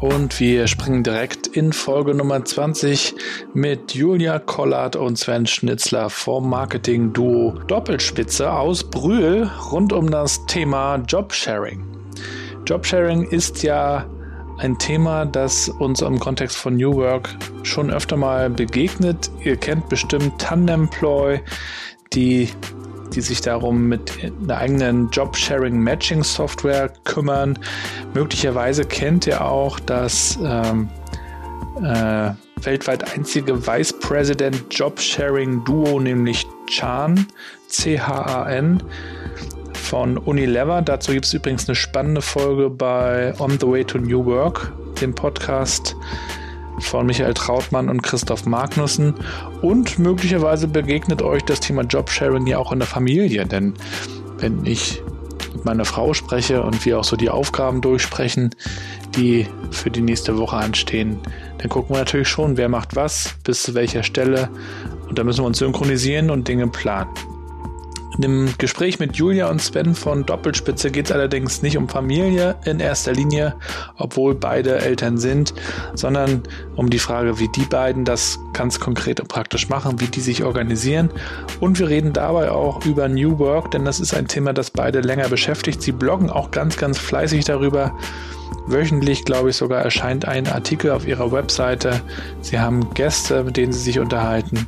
Und wir springen direkt in Folge Nummer 20 mit Julia Kollert und Sven Schnitzler vom Marketing-Duo Doppelspitze aus Brühl rund um das Thema Jobsharing. Jobsharing ist ja ein Thema, das uns im Kontext von New Work schon öfter mal begegnet. Ihr kennt bestimmt Tandemploy, die die sich darum mit einer eigenen Job-Sharing-Matching-Software kümmern. Möglicherweise kennt ihr auch das ähm, äh, weltweit einzige Vice President Job-Sharing Duo, nämlich Chan, C-H-A-N von Unilever. Dazu gibt es übrigens eine spannende Folge bei On the Way to New Work, dem Podcast von Michael Trautmann und Christoph Magnussen. Und möglicherweise begegnet euch das Thema Jobsharing ja auch in der Familie, denn wenn ich mit meiner Frau spreche und wir auch so die Aufgaben durchsprechen, die für die nächste Woche anstehen, dann gucken wir natürlich schon, wer macht was, bis zu welcher Stelle. Und da müssen wir uns synchronisieren und Dinge planen. In dem Gespräch mit Julia und Sven von Doppelspitze geht es allerdings nicht um Familie in erster Linie, obwohl beide Eltern sind, sondern um die Frage, wie die beiden das ganz konkret und praktisch machen, wie die sich organisieren. Und wir reden dabei auch über New Work, denn das ist ein Thema, das beide länger beschäftigt. Sie bloggen auch ganz, ganz fleißig darüber. Wöchentlich, glaube ich, sogar erscheint ein Artikel auf ihrer Webseite. Sie haben Gäste, mit denen sie sich unterhalten.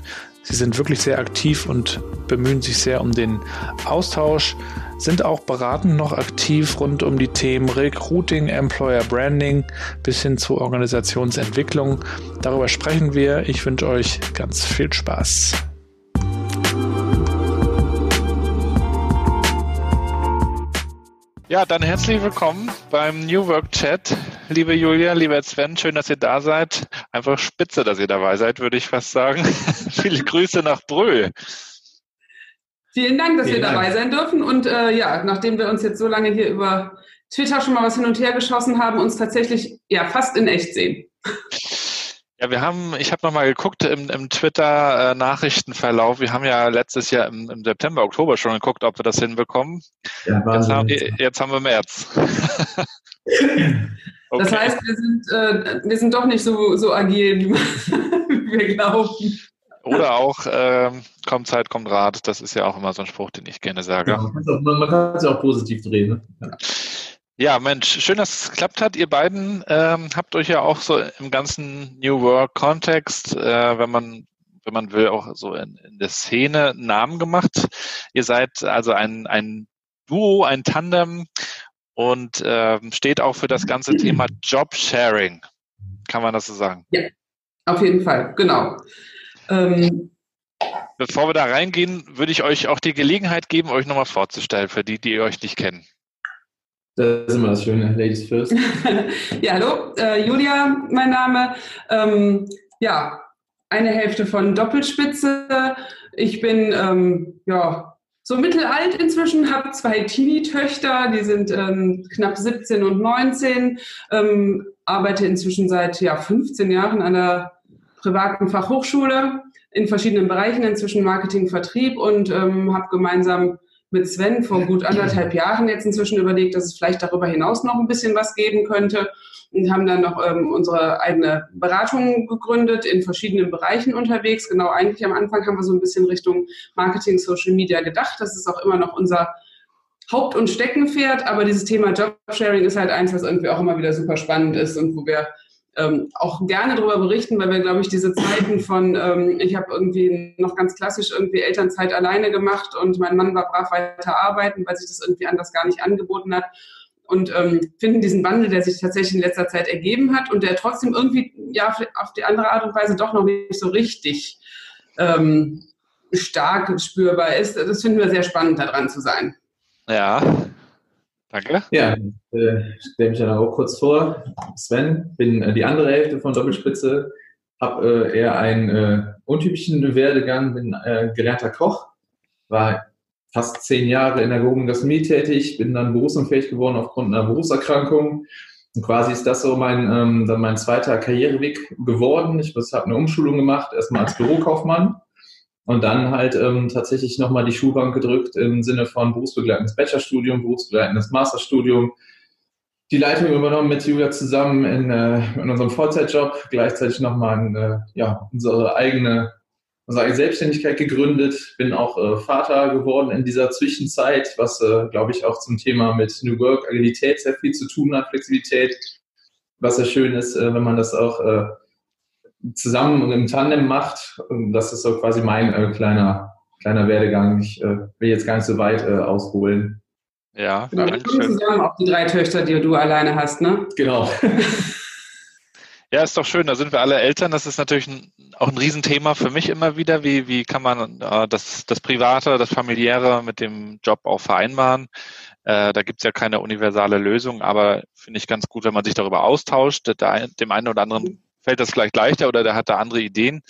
Sie sind wirklich sehr aktiv und bemühen sich sehr um den Austausch, sind auch beratend noch aktiv rund um die Themen Recruiting, Employer Branding bis hin zur Organisationsentwicklung. Darüber sprechen wir. Ich wünsche euch ganz viel Spaß. Ja, dann herzlich willkommen beim New Work Chat. Liebe Julia, lieber Sven, schön, dass ihr da seid. Einfach spitze, dass ihr dabei seid, würde ich fast sagen. Viele Grüße nach Brühl. Vielen Dank, dass Vielen wir dabei sein dürfen. Und äh, ja, nachdem wir uns jetzt so lange hier über Twitter schon mal was hin und her geschossen haben, uns tatsächlich ja fast in echt sehen. Ja, wir haben, ich habe nochmal geguckt im, im Twitter-Nachrichtenverlauf. Wir haben ja letztes Jahr im, im, September, Oktober schon geguckt, ob wir das hinbekommen. Ja, jetzt, haben, jetzt haben wir März. okay. Das heißt, wir sind, äh, wir sind doch nicht so, so agil, wie, wir glauben. Oder auch, ähm, kommt Zeit, kommt Rat. Das ist ja auch immer so ein Spruch, den ich gerne sage. Ja, man kann es ja auch positiv drehen. Ne? Ja. Ja, Mensch, schön, dass es geklappt hat. Ihr beiden ähm, habt euch ja auch so im ganzen New Work Kontext, äh, wenn man wenn man will, auch so in, in der Szene Namen gemacht. Ihr seid also ein, ein Duo, ein Tandem und ähm, steht auch für das ganze Thema Job Sharing. Kann man das so sagen? Ja, auf jeden Fall, genau. Ähm, Bevor wir da reingehen, würde ich euch auch die Gelegenheit geben, euch nochmal vorzustellen, für die, die euch nicht kennen. Das ist immer das Schöne, Ladies first. ja, hallo, äh, Julia, mein Name. Ähm, ja, eine Hälfte von Doppelspitze. Ich bin ähm, ja so mittelalt inzwischen, habe zwei Teenie-Töchter, die sind ähm, knapp 17 und 19, ähm, arbeite inzwischen seit ja, 15 Jahren an der privaten Fachhochschule in verschiedenen Bereichen, inzwischen Marketing, Vertrieb und ähm, habe gemeinsam mit Sven vor gut anderthalb Jahren jetzt inzwischen überlegt, dass es vielleicht darüber hinaus noch ein bisschen was geben könnte und haben dann noch ähm, unsere eigene Beratung gegründet, in verschiedenen Bereichen unterwegs. Genau, eigentlich am Anfang haben wir so ein bisschen Richtung Marketing, Social Media gedacht. Das ist auch immer noch unser Haupt- und Steckenpferd, aber dieses Thema Jobsharing ist halt eins, was irgendwie auch immer wieder super spannend ist und wo wir ähm, auch gerne darüber berichten, weil wir, glaube ich, diese Zeiten von, ähm, ich habe irgendwie noch ganz klassisch irgendwie Elternzeit alleine gemacht und mein Mann war brav weiter arbeiten, weil sich das irgendwie anders gar nicht angeboten hat und ähm, finden diesen Wandel, der sich tatsächlich in letzter Zeit ergeben hat und der trotzdem irgendwie ja auf die andere Art und Weise doch noch nicht so richtig ähm, stark spürbar ist. Das finden wir sehr spannend, daran zu sein. Ja, danke. Ja, äh, stelle mich dann auch kurz vor. Sven, bin äh, die andere Hälfte von Doppelspitze, habe äh, eher einen äh, untypischen Werdegang, bin äh, gelernter Koch, war fast zehn Jahre in der gehobenen Gastronomie tätig, bin dann berufsunfähig geworden aufgrund einer Berufserkrankung. Und quasi ist das so mein, ähm, dann mein zweiter Karriereweg geworden. Ich habe eine Umschulung gemacht, erstmal als Bürokaufmann und dann halt ähm, tatsächlich nochmal die Schulbank gedrückt im Sinne von berufsbegleitendes Bachelorstudium, berufsbegleitendes Masterstudium. Die Leitung übernommen mit Julia zusammen in, äh, in unserem Vollzeitjob, gleichzeitig nochmal äh, ja, unsere eigene unsere Selbstständigkeit gegründet, bin auch äh, Vater geworden in dieser Zwischenzeit, was, äh, glaube ich, auch zum Thema mit New Work, Agilität sehr viel zu tun hat, Flexibilität, was sehr schön ist, äh, wenn man das auch äh, zusammen und im Tandem macht. Und das ist so quasi mein äh, kleiner, kleiner Werdegang. Ich äh, will jetzt gar nicht so weit ausholen. Ja, genau, danke schön. zusammen auch die drei Töchter, die du alleine hast, ne? Genau. Ja, ist doch schön. Da sind wir alle Eltern. Das ist natürlich ein, auch ein Riesenthema für mich immer wieder. Wie, wie kann man äh, das, das Private, das Familiäre mit dem Job auch vereinbaren? Äh, da gibt's ja keine universale Lösung, aber finde ich ganz gut, wenn man sich darüber austauscht. Der, dem einen oder anderen fällt das vielleicht leichter oder der hat da andere Ideen.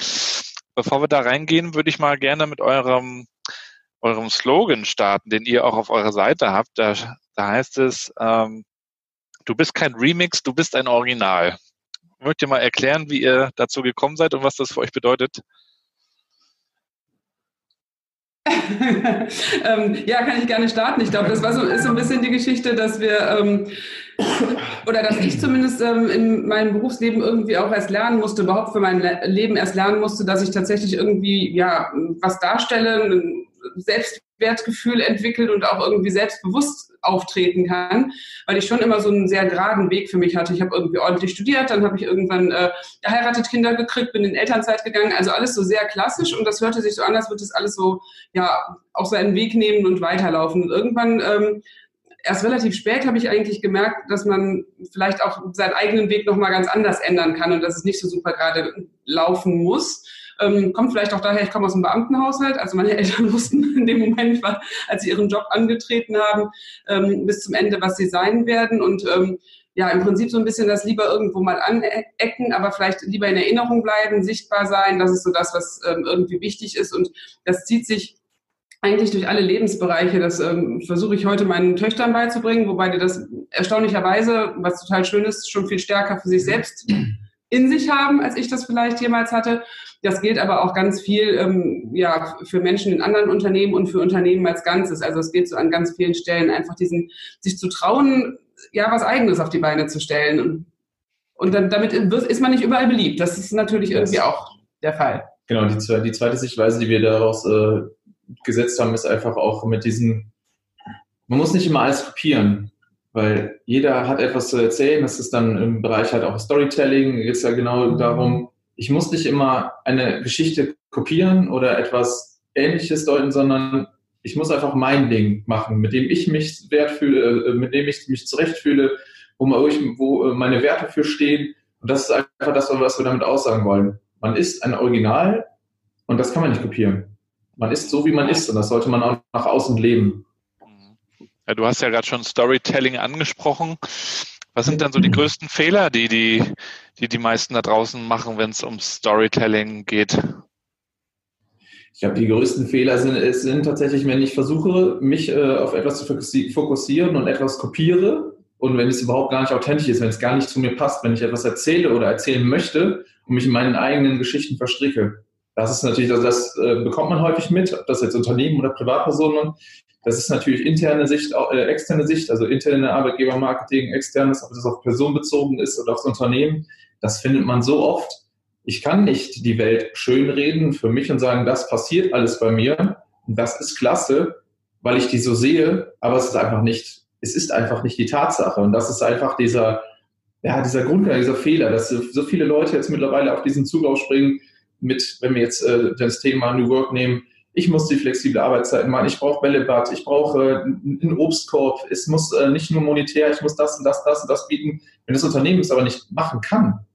Bevor wir da reingehen, würde ich mal gerne mit eurem, eurem Slogan starten, den ihr auch auf eurer Seite habt. Da, da heißt es, ähm, du bist kein Remix, du bist ein Original. Mögt ihr mal erklären, wie ihr dazu gekommen seid und was das für euch bedeutet? ähm, ja, kann ich gerne starten. Ich glaube, das war so, ist so ein bisschen die Geschichte, dass wir ähm, oder dass ich zumindest ähm, in meinem Berufsleben irgendwie auch erst lernen musste, überhaupt für mein Leben erst lernen musste, dass ich tatsächlich irgendwie ja was darstelle, Selbstwertgefühl entwickelt und auch irgendwie selbstbewusst auftreten kann, weil ich schon immer so einen sehr geraden Weg für mich hatte. Ich habe irgendwie ordentlich studiert, dann habe ich irgendwann äh, geheiratet, Kinder gekriegt, bin in Elternzeit gegangen, also alles so sehr klassisch und das hörte sich so an, als würde das alles so, ja, auch seinen Weg nehmen und weiterlaufen. Und irgendwann ähm, erst relativ spät habe ich eigentlich gemerkt, dass man vielleicht auch seinen eigenen Weg nochmal ganz anders ändern kann und dass es nicht so super gerade laufen muss. Ähm, kommt vielleicht auch daher, ich komme aus einem Beamtenhaushalt. Also meine Eltern wussten in dem Moment, als sie ihren Job angetreten haben, ähm, bis zum Ende, was sie sein werden. Und ähm, ja, im Prinzip so ein bisschen das lieber irgendwo mal anecken, aber vielleicht lieber in Erinnerung bleiben, sichtbar sein. Das ist so das, was ähm, irgendwie wichtig ist. Und das zieht sich eigentlich durch alle Lebensbereiche. Das ähm, versuche ich heute meinen Töchtern beizubringen, wobei die das erstaunlicherweise, was total schön ist, schon viel stärker für sich selbst in sich haben, als ich das vielleicht jemals hatte. Das gilt aber auch ganz viel ähm, ja, für Menschen in anderen Unternehmen und für Unternehmen als Ganzes. Also es geht so an ganz vielen Stellen einfach diesen, sich zu trauen, ja, was Eigenes auf die Beine zu stellen. Und, und dann, damit ist man nicht überall beliebt. Das ist natürlich irgendwie auch der Fall. Genau, die, die zweite Sichtweise, die wir daraus äh, gesetzt haben, ist einfach auch mit diesen, man muss nicht immer alles kopieren, weil jeder hat etwas zu erzählen. Das ist dann im Bereich halt auch Storytelling, geht es ja genau darum, ich muss nicht immer eine Geschichte kopieren oder etwas Ähnliches deuten, sondern ich muss einfach mein Ding machen, mit dem ich mich wert fühle, äh, mit dem ich mich zurechtfühle, wo, ich, wo äh, meine Werte für stehen. Und das ist einfach das, was wir damit aussagen wollen. Man ist ein Original und das kann man nicht kopieren. Man ist so, wie man ist und das sollte man auch nach außen leben. Ja, du hast ja gerade schon Storytelling angesprochen. Was sind denn so die größten Fehler, die die, die, die meisten da draußen machen, wenn es um Storytelling geht? Ich glaube, die größten Fehler sind, sind tatsächlich, wenn ich versuche, mich äh, auf etwas zu fokussieren und etwas kopiere und wenn es überhaupt gar nicht authentisch ist, wenn es gar nicht zu mir passt, wenn ich etwas erzähle oder erzählen möchte und mich in meinen eigenen Geschichten verstricke. Das ist natürlich, also das äh, bekommt man häufig mit, ob das jetzt Unternehmen oder Privatpersonen. Das ist natürlich interne Sicht, äh, externe Sicht, also interne Arbeitgebermarketing, externes, ob das auf personenbezogen ist oder aufs Unternehmen. Das findet man so oft. Ich kann nicht die Welt schönreden für mich und sagen, das passiert alles bei mir und das ist klasse, weil ich die so sehe, aber es ist einfach nicht, es ist einfach nicht die Tatsache. Und das ist einfach dieser, ja, dieser Grundgedanke, dieser Fehler, dass so viele Leute jetzt mittlerweile auf diesen Zug aufspringen mit, wenn wir jetzt äh, das Thema New Work nehmen, ich muss die flexible Arbeitszeit machen, ich brauche Bällebad, ich brauche einen Obstkorb, es muss äh, nicht nur monetär, ich muss das und das, das und das bieten. Wenn das Unternehmen es aber nicht machen kann,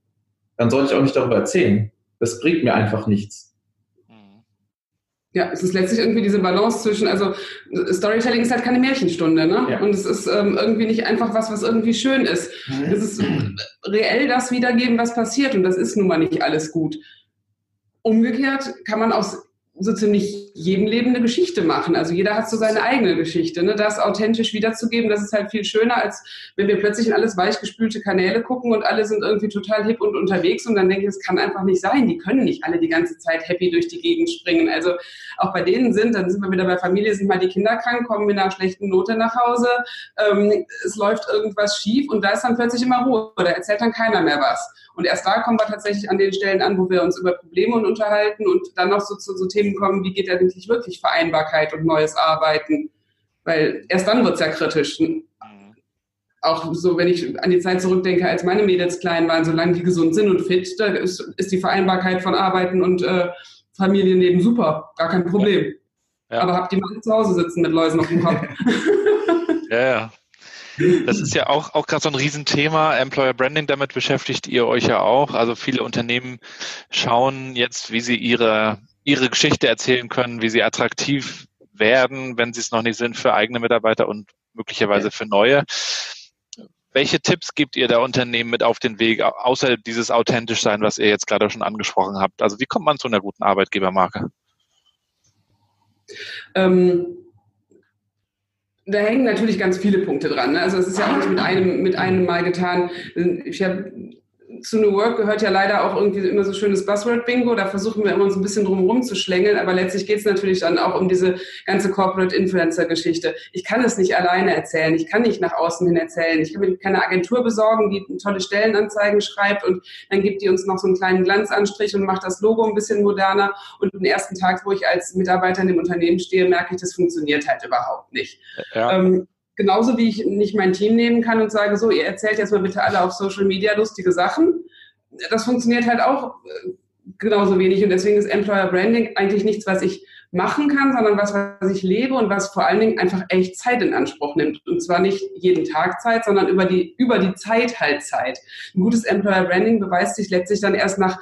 dann sollte ich auch nicht darüber erzählen. Das bringt mir einfach nichts. Ja, es ist letztlich irgendwie diese Balance zwischen, also Storytelling ist halt keine Märchenstunde, ne? Ja. Und es ist ähm, irgendwie nicht einfach was, was irgendwie schön ist. Mhm. Es ist reell das wiedergeben, was passiert und das ist nun mal nicht alles gut. Umgekehrt kann man aus so ziemlich jedem Leben eine Geschichte machen. Also jeder hat so seine eigene Geschichte. Ne? Das authentisch wiederzugeben, das ist halt viel schöner, als wenn wir plötzlich in alles weichgespülte Kanäle gucken und alle sind irgendwie total hip und unterwegs und dann denke ich, es kann einfach nicht sein. Die können nicht alle die ganze Zeit happy durch die Gegend springen. Also auch bei denen sind, dann sind wir wieder bei Familie, sind mal die Kinder krank, kommen mit einer schlechten Note nach Hause, ähm, es läuft irgendwas schief und da ist dann plötzlich immer Ruhe. Da erzählt dann keiner mehr was. Und erst da kommen wir tatsächlich an den Stellen an, wo wir uns über Probleme unterhalten und dann noch so zu so Themen kommen, wie geht eigentlich wirklich Vereinbarkeit und neues Arbeiten? Weil erst dann wird es ja kritisch. Auch so, wenn ich an die Zeit zurückdenke, als meine Mädels klein waren, solange die gesund sind und fit, da ist, ist die Vereinbarkeit von Arbeiten und äh, Familienleben super, gar kein Problem. Ja. Aber habt die mal zu Hause sitzen mit Läusen auf dem Kopf. ja, ja. Das ist ja auch, auch gerade so ein Riesenthema. Employer Branding, damit beschäftigt ihr euch ja auch. Also viele Unternehmen schauen jetzt, wie sie ihre, ihre Geschichte erzählen können, wie sie attraktiv werden, wenn sie es noch nicht sind für eigene Mitarbeiter und möglicherweise für neue. Welche Tipps gibt ihr da Unternehmen mit auf den Weg, außer dieses authentisch sein, was ihr jetzt gerade schon angesprochen habt? Also wie kommt man zu einer guten Arbeitgebermarke? Ähm, da hängen natürlich ganz viele Punkte dran. Ne? Also es ist ja auch nicht mit einem, mit einem Mal getan. Ich habe zu New Work gehört ja leider auch irgendwie immer so schönes Buzzword-Bingo. Da versuchen wir immer so ein bisschen drumherum zu schlängeln. Aber letztlich geht es natürlich dann auch um diese ganze Corporate Influencer-Geschichte. Ich kann es nicht alleine erzählen. Ich kann nicht nach außen hin erzählen. Ich kann mir keine Agentur besorgen, die tolle Stellenanzeigen schreibt und dann gibt die uns noch so einen kleinen Glanzanstrich und macht das Logo ein bisschen moderner. Und den ersten Tag, wo ich als Mitarbeiter in dem Unternehmen stehe, merke ich, das funktioniert halt überhaupt nicht. Ja. Ähm, Genauso wie ich nicht mein Team nehmen kann und sage, so, ihr erzählt jetzt mal bitte alle auf Social Media lustige Sachen. Das funktioniert halt auch äh, genauso wenig. Und deswegen ist Employer Branding eigentlich nichts, was ich machen kann, sondern was, was ich lebe und was vor allen Dingen einfach echt Zeit in Anspruch nimmt. Und zwar nicht jeden Tag Zeit, sondern über die, über die Zeit halt Zeit. Ein gutes Employer Branding beweist sich letztlich dann erst nach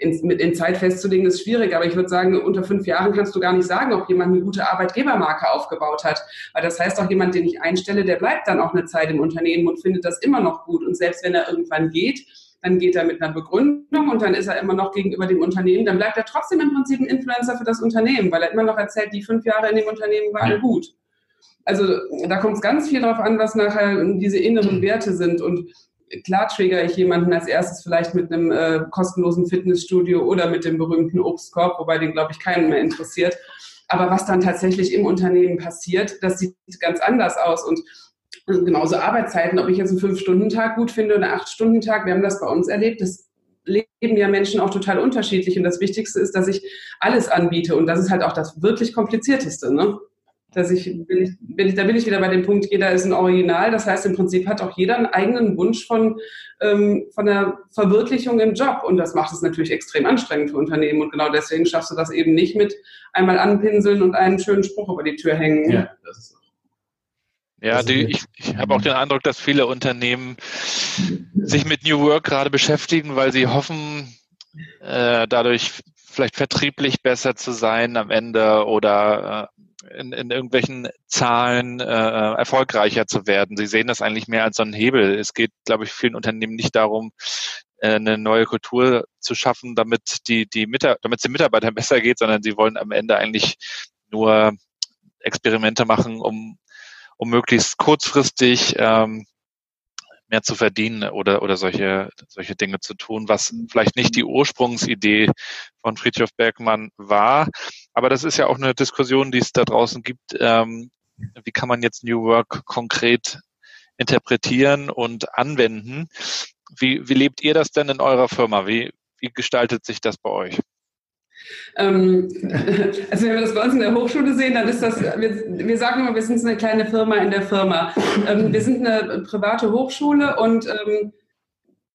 in, in Zeit festzulegen ist schwierig, aber ich würde sagen, unter fünf Jahren kannst du gar nicht sagen, ob jemand eine gute Arbeitgebermarke aufgebaut hat. Weil das heißt auch, jemand, den ich einstelle, der bleibt dann auch eine Zeit im Unternehmen und findet das immer noch gut. Und selbst wenn er irgendwann geht, dann geht er mit einer Begründung und dann ist er immer noch gegenüber dem Unternehmen, dann bleibt er trotzdem im Prinzip ein Influencer für das Unternehmen, weil er immer noch erzählt, die fünf Jahre in dem Unternehmen waren gut. Also da kommt es ganz viel darauf an, was nachher diese inneren Werte sind. Und klar trigger ich jemanden als erstes vielleicht mit einem äh, kostenlosen Fitnessstudio oder mit dem berühmten Obstkorb, wobei den, glaube ich, keinen mehr interessiert. Aber was dann tatsächlich im Unternehmen passiert, das sieht ganz anders aus. Und genauso Arbeitszeiten, ob ich jetzt einen Fünf-Stunden-Tag gut finde oder einen Acht-Stunden-Tag, wir haben das bei uns erlebt, das leben ja Menschen auch total unterschiedlich. Und das Wichtigste ist, dass ich alles anbiete. Und das ist halt auch das wirklich Komplizierteste. Ne? Dass ich, bin ich, bin ich, da bin ich wieder bei dem Punkt, jeder ist ein Original. Das heißt, im Prinzip hat auch jeder einen eigenen Wunsch von, ähm, von der Verwirklichung im Job. Und das macht es natürlich extrem anstrengend für Unternehmen. Und genau deswegen schaffst du das eben nicht mit einmal anpinseln und einen schönen Spruch über die Tür hängen. Ja, ja, die, ich, ich habe auch den Eindruck, dass viele Unternehmen sich mit New Work gerade beschäftigen, weil sie hoffen, äh, dadurch vielleicht vertrieblich besser zu sein am Ende oder äh, in, in irgendwelchen Zahlen äh, erfolgreicher zu werden. Sie sehen das eigentlich mehr als so einen Hebel. Es geht, glaube ich, vielen Unternehmen nicht darum, äh, eine neue Kultur zu schaffen, damit die, die Mitar damit es den Mitarbeitern besser geht, sondern sie wollen am Ende eigentlich nur Experimente machen, um, um möglichst kurzfristig ähm, mehr zu verdienen oder, oder solche, solche Dinge zu tun, was vielleicht nicht die Ursprungsidee von Friedhof Bergmann war. Aber das ist ja auch eine Diskussion, die es da draußen gibt. Ähm, wie kann man jetzt New Work konkret interpretieren und anwenden? Wie, wie lebt ihr das denn in eurer Firma? Wie, wie gestaltet sich das bei euch? Ähm, also wenn wir das bei uns in der Hochschule sehen, dann ist das, wir, wir sagen immer, wir sind eine kleine Firma in der Firma. Ähm, wir sind eine private Hochschule und ähm,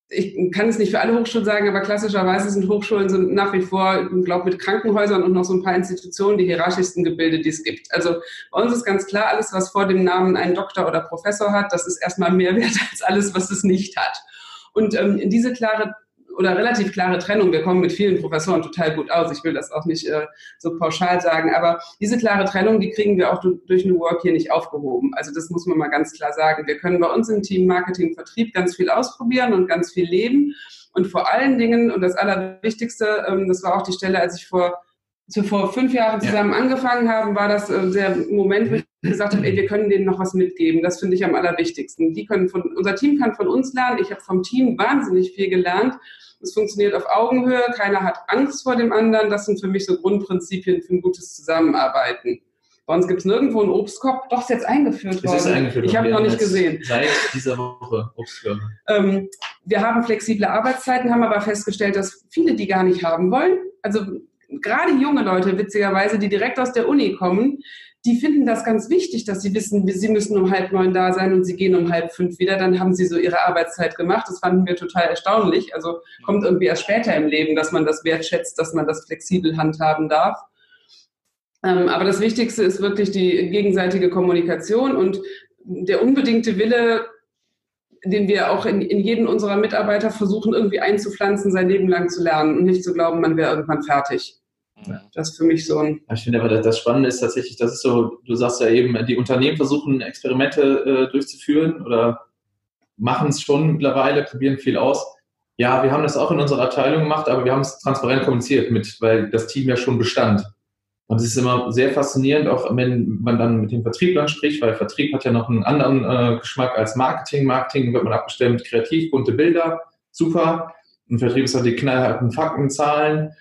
ich kann es nicht für alle Hochschulen sagen, aber klassischerweise sind Hochschulen sind nach wie vor, ich glaube, mit Krankenhäusern und noch so ein paar Institutionen die hierarchischsten Gebilde, die es gibt. Also bei uns ist ganz klar, alles, was vor dem Namen einen Doktor oder Professor hat, das ist erstmal mehr wert als alles, was es nicht hat. Und ähm, diese klare oder relativ klare Trennung. Wir kommen mit vielen Professoren total gut aus. Ich will das auch nicht äh, so pauschal sagen, aber diese klare Trennung, die kriegen wir auch durch New Work hier nicht aufgehoben. Also das muss man mal ganz klar sagen. Wir können bei uns im Team Marketing, Vertrieb ganz viel ausprobieren und ganz viel leben. Und vor allen Dingen, und das Allerwichtigste, ähm, das war auch die Stelle, als ich vor so vor fünf Jahren zusammen ja. angefangen haben, war das äh, der Moment, wo ich gesagt habe, ey, wir können denen noch was mitgeben. Das finde ich am allerwichtigsten. Die können von, unser Team kann von uns lernen. Ich habe vom Team wahnsinnig viel gelernt. Es funktioniert auf Augenhöhe, keiner hat Angst vor dem anderen. Das sind für mich so Grundprinzipien für ein gutes Zusammenarbeiten. Bei uns gibt es nirgendwo einen Obstkorb. Doch, ist jetzt eingeführt worden. Ist eingeführt ich habe ihn noch nicht gesehen. Seit dieser Woche Obstkörbe. Ähm, wir haben flexible Arbeitszeiten, haben aber festgestellt, dass viele die gar nicht haben wollen. Also gerade junge Leute, witzigerweise, die direkt aus der Uni kommen, die finden das ganz wichtig, dass sie wissen, sie müssen um halb neun da sein und sie gehen um halb fünf wieder. Dann haben sie so ihre Arbeitszeit gemacht. Das fanden wir total erstaunlich. Also kommt irgendwie erst später im Leben, dass man das wertschätzt, dass man das flexibel handhaben darf. Ähm, aber das Wichtigste ist wirklich die gegenseitige Kommunikation und der unbedingte Wille, den wir auch in, in jeden unserer Mitarbeiter versuchen, irgendwie einzupflanzen, sein Leben lang zu lernen und nicht zu glauben, man wäre irgendwann fertig. Das ist für mich so ein. Ich finde aber, das Spannende ist tatsächlich, das ist so, du sagst ja eben, die Unternehmen versuchen Experimente äh, durchzuführen oder machen es schon mittlerweile, probieren viel aus. Ja, wir haben das auch in unserer Abteilung gemacht, aber wir haben es transparent kommuniziert mit, weil das Team ja schon bestand. Und es ist immer sehr faszinierend, auch wenn man dann mit den Vertrieblern spricht, weil Vertrieb hat ja noch einen anderen äh, Geschmack als Marketing. Marketing wird man abgestellt mit kreativ bunte Bilder, super. Und Vertrieb ist halt die knallharten Fakten, Zahlen.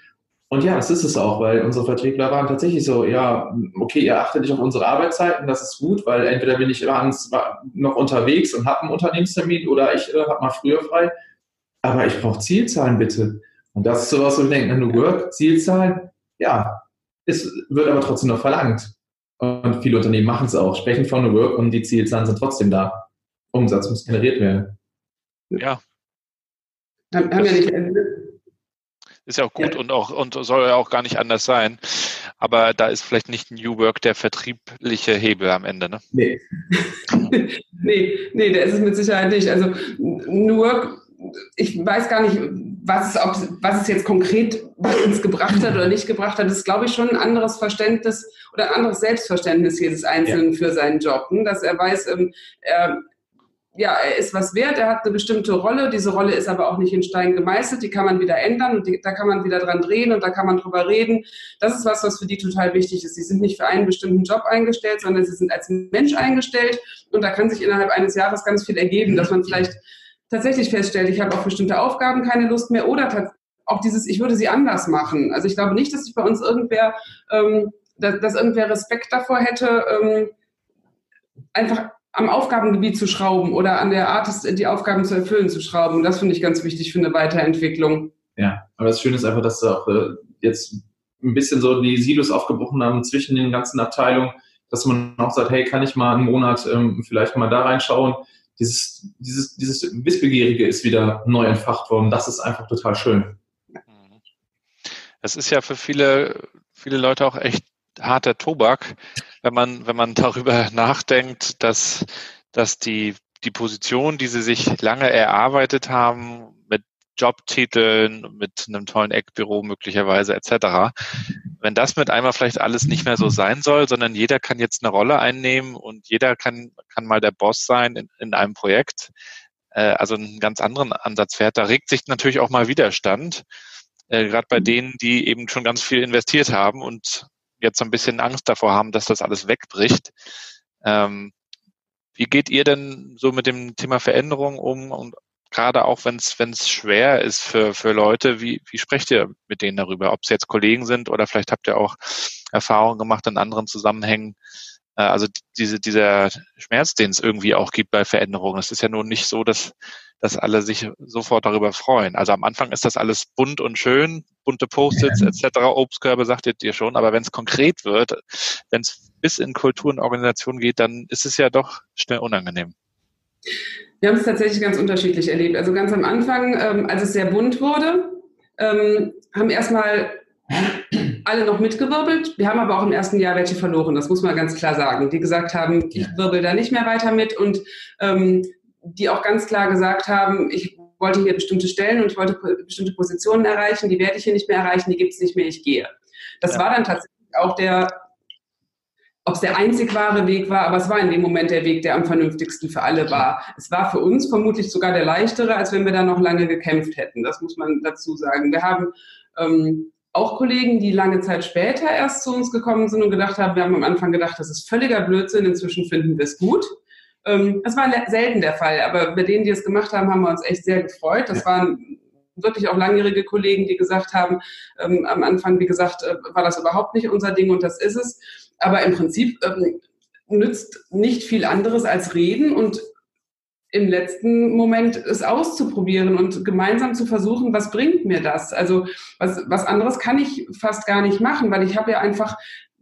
Und ja, das ist es auch, weil unsere Vertriebler waren tatsächlich so, ja, okay, ihr achtet nicht auf unsere Arbeitszeiten, das ist gut, weil entweder bin ich abends noch unterwegs und habe einen Unternehmenstermin oder ich äh, habe mal früher frei, aber ich brauche Zielzahlen bitte. Und das ist sowas, wo ich denke, New Work, Zielzahlen, ja, es wird aber trotzdem noch verlangt. Und viele Unternehmen machen es auch, sprechen von New Work und die Zielzahlen sind trotzdem da. Umsatz muss generiert werden. Ja. Haben, haben ja nicht ist ja auch gut ja. und auch und soll ja auch gar nicht anders sein. Aber da ist vielleicht nicht New Work der vertriebliche Hebel am Ende, ne? Nee. nee, nee, der ist es mit Sicherheit nicht. Also New Work, ich weiß gar nicht, was es, ob, was es jetzt konkret uns gebracht hat oder nicht gebracht hat, das ist, glaube ich, schon ein anderes Verständnis oder ein anderes Selbstverständnis jedes Einzelnen ja. für seinen Job. Ne? Dass er weiß, ähm, er ja, er ist was wert, er hat eine bestimmte Rolle, diese Rolle ist aber auch nicht in Stein gemeißelt, die kann man wieder ändern und die, da kann man wieder dran drehen und da kann man drüber reden. Das ist was, was für die total wichtig ist. Sie sind nicht für einen bestimmten Job eingestellt, sondern sie sind als Mensch eingestellt und da kann sich innerhalb eines Jahres ganz viel ergeben, dass man vielleicht tatsächlich feststellt, ich habe auf bestimmte Aufgaben keine Lust mehr oder auch dieses, ich würde sie anders machen. Also ich glaube nicht, dass sich bei uns irgendwer, ähm, dass, dass irgendwer Respekt davor hätte, ähm, einfach am Aufgabengebiet zu schrauben oder an der Art, die Aufgaben zu erfüllen, zu schrauben. Das finde ich ganz wichtig für eine Weiterentwicklung. Ja, aber das Schöne ist einfach, dass auch äh, jetzt ein bisschen so die Silos aufgebrochen haben zwischen den ganzen Abteilungen, dass man auch sagt, hey, kann ich mal einen Monat ähm, vielleicht mal da reinschauen? Dieses, dieses, dieses Wissbegierige ist wieder neu entfacht worden. Das ist einfach total schön. Es ist ja für viele, viele Leute auch echt harter Tobak, wenn man, wenn man darüber nachdenkt, dass, dass die, die Position, die sie sich lange erarbeitet haben, mit Jobtiteln, mit einem tollen Eckbüro möglicherweise etc., wenn das mit einmal vielleicht alles nicht mehr so sein soll, sondern jeder kann jetzt eine Rolle einnehmen und jeder kann, kann mal der Boss sein in, in einem Projekt, äh, also einen ganz anderen Ansatz fährt. Da regt sich natürlich auch mal Widerstand, äh, gerade bei mhm. denen, die eben schon ganz viel investiert haben und jetzt so ein bisschen Angst davor haben, dass das alles wegbricht. Ähm, wie geht ihr denn so mit dem Thema Veränderung um und gerade auch wenn es schwer ist für, für Leute, wie, wie sprecht ihr mit denen darüber? Ob es jetzt Kollegen sind oder vielleicht habt ihr auch Erfahrungen gemacht in anderen Zusammenhängen. Äh, also diese, dieser Schmerz, den es irgendwie auch gibt bei Veränderungen. Es ist ja nun nicht so, dass, dass alle sich sofort darüber freuen. Also am Anfang ist das alles bunt und schön, bunte Post-its etc., Obstkörbe, sagtet ihr schon. Aber wenn es konkret wird, wenn es bis in Kultur und Organisation geht, dann ist es ja doch schnell unangenehm. Wir haben es tatsächlich ganz unterschiedlich erlebt. Also ganz am Anfang, ähm, als es sehr bunt wurde, ähm, haben erstmal alle noch mitgewirbelt. Wir haben aber auch im ersten Jahr welche verloren, das muss man ganz klar sagen, die gesagt haben, ich wirbel da nicht mehr weiter mit und ähm, die auch ganz klar gesagt haben, ich wollte hier bestimmte Stellen und ich wollte bestimmte Positionen erreichen, die werde ich hier nicht mehr erreichen, die gibt es nicht mehr, ich gehe. Das ja. war dann tatsächlich auch der ob es der einzig wahre Weg war, aber es war in dem Moment der Weg, der am vernünftigsten für alle war. Es war für uns vermutlich sogar der leichtere, als wenn wir da noch lange gekämpft hätten. Das muss man dazu sagen. Wir haben ähm, auch Kollegen, die lange Zeit später erst zu uns gekommen sind und gedacht haben, wir haben am Anfang gedacht, das ist völliger Blödsinn, inzwischen finden wir es gut. Ähm, das war selten der Fall, aber bei denen, die es gemacht haben, haben wir uns echt sehr gefreut. Das waren wirklich auch langjährige Kollegen, die gesagt haben, ähm, am Anfang, wie gesagt, äh, war das überhaupt nicht unser Ding und das ist es. Aber im Prinzip ähm, nützt nicht viel anderes als reden und im letzten Moment es auszuprobieren und gemeinsam zu versuchen, was bringt mir das? Also was, was anderes kann ich fast gar nicht machen, weil ich habe ja einfach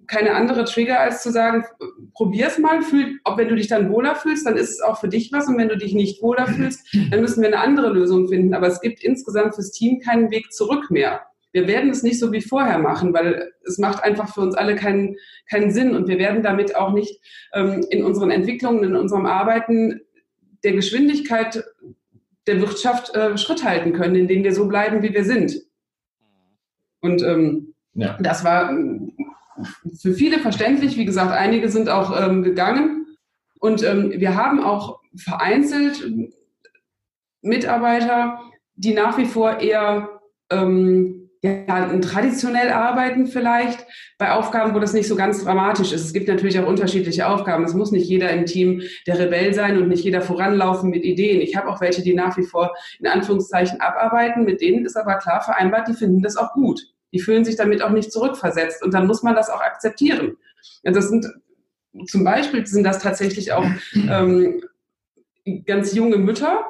keine andere Trigger, als zu sagen, probier's mal, fühl, ob wenn du dich dann wohler fühlst, dann ist es auch für dich was und wenn du dich nicht wohler fühlst, dann müssen wir eine andere Lösung finden. Aber es gibt insgesamt fürs Team keinen Weg zurück mehr wir werden es nicht so wie vorher machen, weil es macht einfach für uns alle keinen, keinen Sinn und wir werden damit auch nicht ähm, in unseren Entwicklungen, in unserem Arbeiten der Geschwindigkeit der Wirtschaft äh, Schritt halten können, indem wir so bleiben, wie wir sind. Und ähm, ja. das war ähm, für viele verständlich. Wie gesagt, einige sind auch ähm, gegangen. Und ähm, wir haben auch vereinzelt Mitarbeiter, die nach wie vor eher ähm, ja, traditionell arbeiten vielleicht bei Aufgaben, wo das nicht so ganz dramatisch ist. Es gibt natürlich auch unterschiedliche Aufgaben. Es muss nicht jeder im Team der Rebell sein und nicht jeder voranlaufen mit Ideen. Ich habe auch welche, die nach wie vor in Anführungszeichen abarbeiten. Mit denen ist aber klar vereinbart, die finden das auch gut. Die fühlen sich damit auch nicht zurückversetzt. Und dann muss man das auch akzeptieren. Das sind zum Beispiel sind das tatsächlich auch ähm, ganz junge Mütter,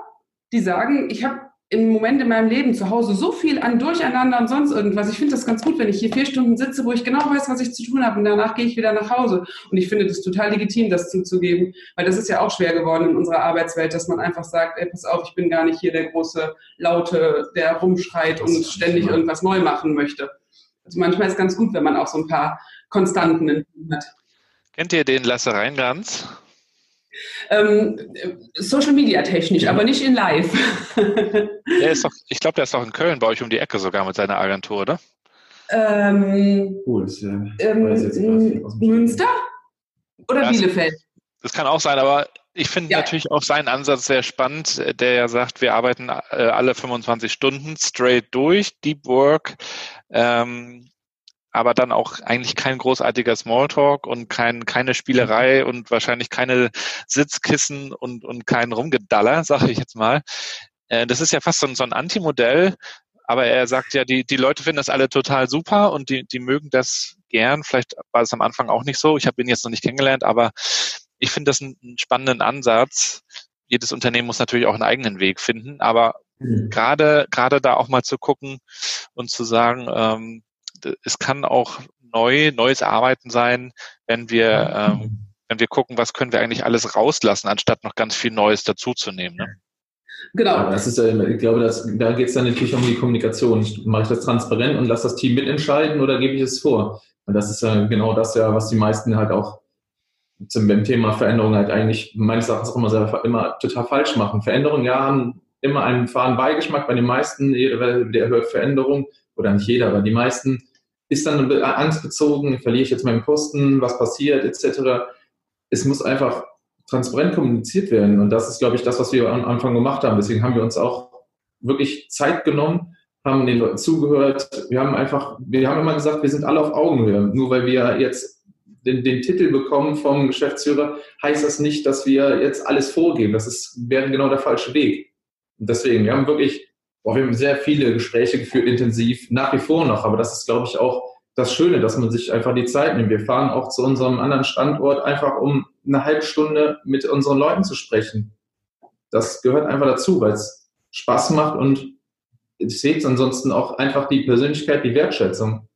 die sagen, ich habe im Moment in meinem Leben zu Hause so viel an Durcheinander und sonst irgendwas. Ich finde das ganz gut, wenn ich hier vier Stunden sitze, wo ich genau weiß, was ich zu tun habe und danach gehe ich wieder nach Hause. Und ich finde das total legitim, das zuzugeben, weil das ist ja auch schwer geworden in unserer Arbeitswelt, dass man einfach sagt, ey, pass auf, ich bin gar nicht hier der große Laute, der rumschreit und ständig irgendwas neu machen möchte. Also manchmal ist es ganz gut, wenn man auch so ein paar Konstanten hat. Kennt ihr den Lasse Reingans? Ähm, Social Media technisch, aber nicht in live. der ist doch, ich glaube, der ist doch in Köln bei euch um die Ecke sogar mit seiner Agentur, oder? Ähm, cool, ist, ja, ähm, Münster oder ja, Bielefeld? Das kann auch sein, aber ich finde ja. natürlich auch seinen Ansatz sehr spannend, der ja sagt, wir arbeiten äh, alle 25 Stunden straight durch, Deep Work. Ähm, aber dann auch eigentlich kein großartiger Smalltalk und kein, keine Spielerei und wahrscheinlich keine Sitzkissen und, und kein Rumgedaller, sage ich jetzt mal. Äh, das ist ja fast so ein, so ein Antimodell, aber er sagt ja, die, die Leute finden das alle total super und die, die mögen das gern. Vielleicht war es am Anfang auch nicht so. Ich habe ihn jetzt noch nicht kennengelernt, aber ich finde das einen, einen spannenden Ansatz. Jedes Unternehmen muss natürlich auch einen eigenen Weg finden, aber mhm. gerade gerade da auch mal zu gucken und zu sagen, ähm, es kann auch neu, neues Arbeiten sein, wenn wir, ähm, wenn wir gucken, was können wir eigentlich alles rauslassen, anstatt noch ganz viel Neues dazuzunehmen. Ne? Genau. Das ist, ich glaube, das, da geht es dann natürlich um die Kommunikation. Mache ich das transparent und lasse das Team mitentscheiden oder gebe ich es vor? Und das ist ja genau das ja, was die meisten halt auch zum Thema Veränderung halt eigentlich meines Erachtens auch immer, sehr, immer total falsch machen. Veränderungen, ja, haben immer einen fahren Beigeschmack bei den meisten. Jeder, der hört Veränderung, oder nicht jeder, aber die meisten ist dann angstbezogen, verliere ich jetzt meinen Posten, was passiert, etc. Es muss einfach transparent kommuniziert werden. Und das ist, glaube ich, das, was wir am Anfang gemacht haben. Deswegen haben wir uns auch wirklich Zeit genommen, haben den Leuten zugehört. Wir haben einfach, wir haben immer gesagt, wir sind alle auf Augenhöhe. Nur weil wir jetzt den, den Titel bekommen vom Geschäftsführer, heißt das nicht, dass wir jetzt alles vorgeben. Das ist, wäre genau der falsche Weg. Und deswegen, wir haben wirklich, boah, wir haben sehr viele Gespräche geführt, intensiv, nach wie vor noch. Aber das ist, glaube ich, auch das Schöne, dass man sich einfach die Zeit nimmt. Wir fahren auch zu unserem anderen Standort einfach, um eine halbe Stunde mit unseren Leuten zu sprechen. Das gehört einfach dazu, weil es Spaß macht und ich sehe es ansonsten auch einfach die Persönlichkeit, die Wertschätzung.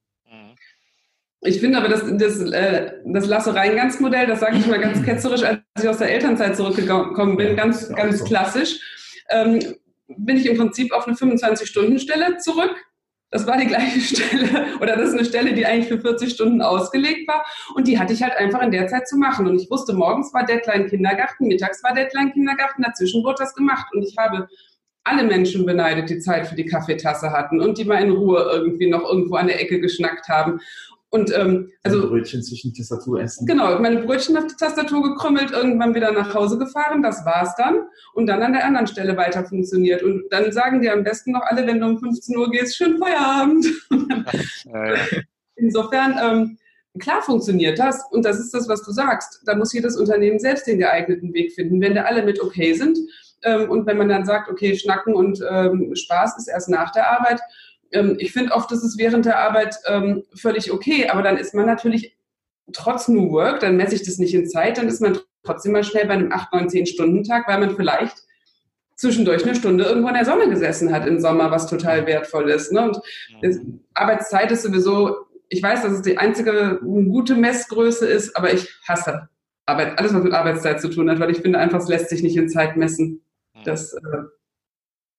Ich finde aber das, das, äh, das Lasse-Reingangs-Modell, das sage ich mal ganz ketzerisch, als ich aus der Elternzeit zurückgekommen bin, ganz, ganz klassisch, ähm, bin ich im Prinzip auf eine 25-Stunden-Stelle zurück das war die gleiche Stelle oder das ist eine Stelle, die eigentlich für 40 Stunden ausgelegt war und die hatte ich halt einfach in der Zeit zu machen. Und ich wusste, morgens war Deadline Kindergarten, mittags war Deadline Kindergarten, dazwischen wurde das gemacht und ich habe alle Menschen beneidet, die Zeit für die Kaffeetasse hatten und die mal in Ruhe irgendwie noch irgendwo an der Ecke geschnackt haben. Und ähm, also Brötchen zwischen Tastatur essen. Genau, meine Brötchen auf die Tastatur gekrümmelt, irgendwann wieder nach Hause gefahren, das war's dann. Und dann an der anderen Stelle weiter funktioniert. Und dann sagen dir am besten noch alle, wenn du um 15 Uhr gehst, schönen Feierabend. Ja, ja. Insofern, ähm, klar funktioniert das. Und das ist das, was du sagst. Da muss jedes Unternehmen selbst den geeigneten Weg finden. Wenn da alle mit okay sind ähm, und wenn man dann sagt, okay, Schnacken und ähm, Spaß ist erst nach der Arbeit, ähm, ich finde oft, das ist während der Arbeit ähm, völlig okay, aber dann ist man natürlich trotz New Work, dann messe ich das nicht in Zeit, dann ist man trotzdem mal schnell bei einem 8, 9, 10 Stunden Tag, weil man vielleicht zwischendurch eine Stunde irgendwo in der Sonne gesessen hat im Sommer, was total wertvoll ist. Ne? Und mhm. Arbeitszeit ist sowieso, ich weiß, dass es die einzige gute Messgröße ist, aber ich hasse Arbeit, alles was mit Arbeitszeit zu tun hat, weil ich finde einfach, es lässt sich nicht in Zeit messen. Mhm. Das, äh,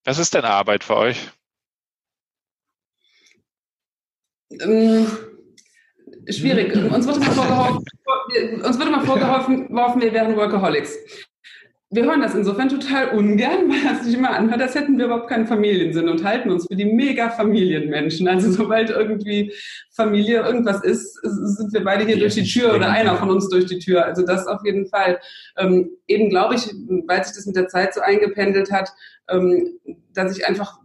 was ist denn Arbeit für euch? Ähm, schwierig. Uns wird immer vorgeworfen, uns wird immer vorgeworfen, wir wären Workaholics. Wir hören das insofern total ungern, weil das sich immer anhört, als hätten wir überhaupt keinen Familiensinn und halten uns für die mega Familienmenschen. Also sobald irgendwie Familie irgendwas ist, sind wir beide hier durch die Tür oder einer von uns durch die Tür. Also das auf jeden Fall. Ähm, eben glaube ich, weil sich das mit der Zeit so eingependelt hat, ähm, dass ich einfach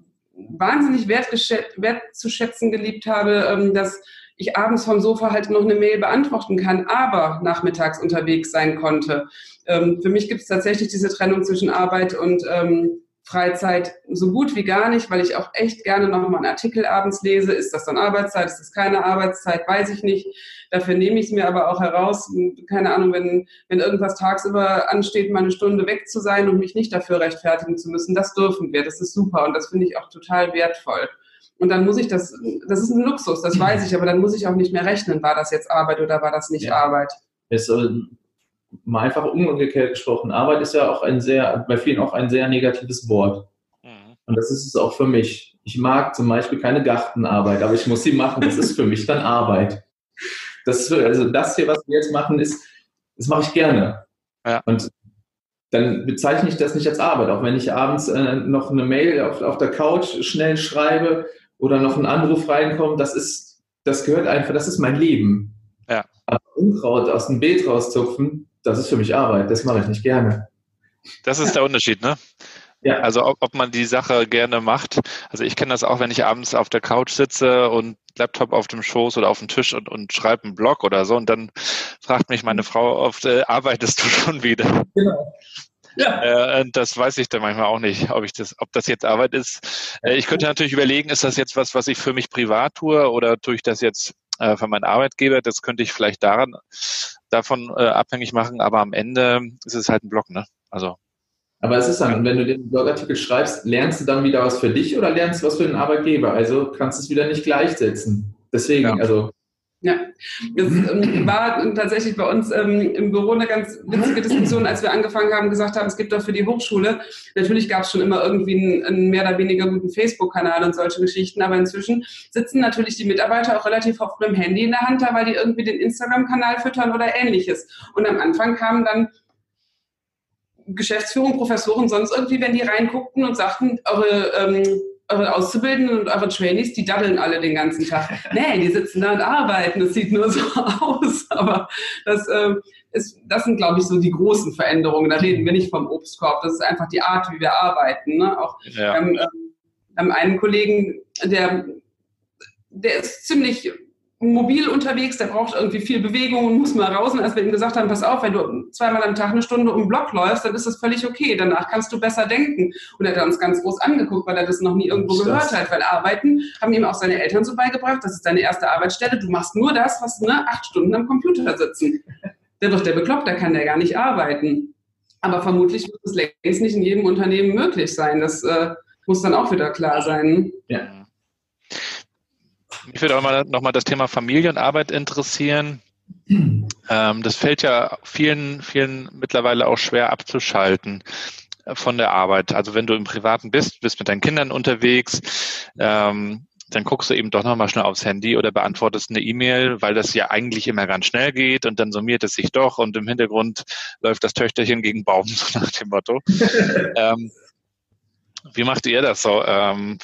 wahnsinnig wertzuschätzen geliebt habe, ähm, dass ich abends vom Sofa halt noch eine Mail beantworten kann, aber nachmittags unterwegs sein konnte. Ähm, für mich gibt es tatsächlich diese Trennung zwischen Arbeit und ähm, Freizeit so gut wie gar nicht, weil ich auch echt gerne noch mal einen Artikel abends lese. Ist das dann Arbeitszeit? Ist das keine Arbeitszeit? Weiß ich nicht. Dafür nehme ich es mir aber auch heraus. Keine Ahnung, wenn, wenn irgendwas tagsüber ansteht, mal eine Stunde weg zu sein und mich nicht dafür rechtfertigen zu müssen, das dürfen wir. Das ist super und das finde ich auch total wertvoll. Und dann muss ich das, das ist ein Luxus, das weiß ich, aber dann muss ich auch nicht mehr rechnen, war das jetzt Arbeit oder war das nicht ja. Arbeit. Es, mal einfach umgekehrt gesprochen, Arbeit ist ja auch ein sehr, bei vielen auch ein sehr negatives Wort. Mhm. Und das ist es auch für mich. Ich mag zum Beispiel keine Gartenarbeit, aber ich muss sie machen. Das ist für mich dann Arbeit. Das ist, also das hier, was wir jetzt machen, ist, das mache ich gerne. Ja. Und dann bezeichne ich das nicht als Arbeit, auch wenn ich abends äh, noch eine Mail auf, auf der Couch schnell schreibe oder noch ein Anruf reinkommt, das ist, das gehört einfach, das ist mein Leben. Ja. Aber Unkraut aus dem Beet rauszupfen, das ist für mich Arbeit, das mache ich nicht gerne. Das ist der Unterschied, ne? Ja. Also ob, ob man die Sache gerne macht. Also ich kenne das auch, wenn ich abends auf der Couch sitze und Laptop auf dem Schoß oder auf dem Tisch und, und schreibe einen Blog oder so und dann fragt mich meine Frau oft, äh, arbeitest du schon wieder? Genau. Ja. Äh, das weiß ich dann manchmal auch nicht, ob ich das, ob das jetzt Arbeit ist. Äh, ich könnte natürlich überlegen, ist das jetzt was, was ich für mich privat tue oder tue ich das jetzt äh, von meinem Arbeitgeber? Das könnte ich vielleicht daran davon äh, abhängig machen, aber am Ende ist es halt ein Blog, ne? Also. Aber es ist dann, wenn du den Blogartikel schreibst, lernst du dann wieder was für dich oder lernst du was für den Arbeitgeber? Also kannst du es wieder nicht gleichsetzen. Deswegen, ja. also ja, das ähm, war tatsächlich bei uns ähm, im Büro eine ganz witzige Diskussion, als wir angefangen haben, gesagt haben, es gibt doch für die Hochschule, natürlich gab es schon immer irgendwie einen, einen mehr oder weniger guten Facebook-Kanal und solche Geschichten, aber inzwischen sitzen natürlich die Mitarbeiter auch relativ oft mit dem Handy in der Hand da, weil die irgendwie den Instagram-Kanal füttern oder ähnliches. Und am Anfang kamen dann Geschäftsführung, Professoren, sonst irgendwie, wenn die reinguckten und sagten, eure ähm, eure Auszubildenden und eure Trainees, die daddeln alle den ganzen Tag. Nee, die sitzen da und arbeiten. Das sieht nur so aus. Aber das, äh, ist, das sind, glaube ich, so die großen Veränderungen. Da reden wir nicht vom Obstkorb. Das ist einfach die Art, wie wir arbeiten. Ne? Auch ja. ähm, ähm, einen Kollegen, der, der ist ziemlich mobil unterwegs, der braucht irgendwie viel Bewegung und muss mal raus. Und als wir ihm gesagt haben, pass auf, wenn du zweimal am Tag eine Stunde um den Block läufst, dann ist das völlig okay. Danach kannst du besser denken. Und er hat uns ganz groß angeguckt, weil er das noch nie irgendwo gehört hat. Weil Arbeiten haben ihm auch seine Eltern so beigebracht, das ist deine erste Arbeitsstelle. Du machst nur das, was ne, acht Stunden am Computer sitzen. Der wird der bekloppt, der kann der gar nicht arbeiten. Aber vermutlich wird es längst nicht in jedem Unternehmen möglich sein. Das äh, muss dann auch wieder klar sein. Ja. Mich würde auch mal nochmal das Thema Familienarbeit interessieren. Ähm, das fällt ja vielen, vielen mittlerweile auch schwer abzuschalten äh, von der Arbeit. Also wenn du im Privaten bist, bist mit deinen Kindern unterwegs, ähm, dann guckst du eben doch nochmal schnell aufs Handy oder beantwortest eine E-Mail, weil das ja eigentlich immer ganz schnell geht und dann summiert es sich doch und im Hintergrund läuft das Töchterchen gegen Baum, so nach dem Motto. ähm, wie macht ihr das so? Ähm,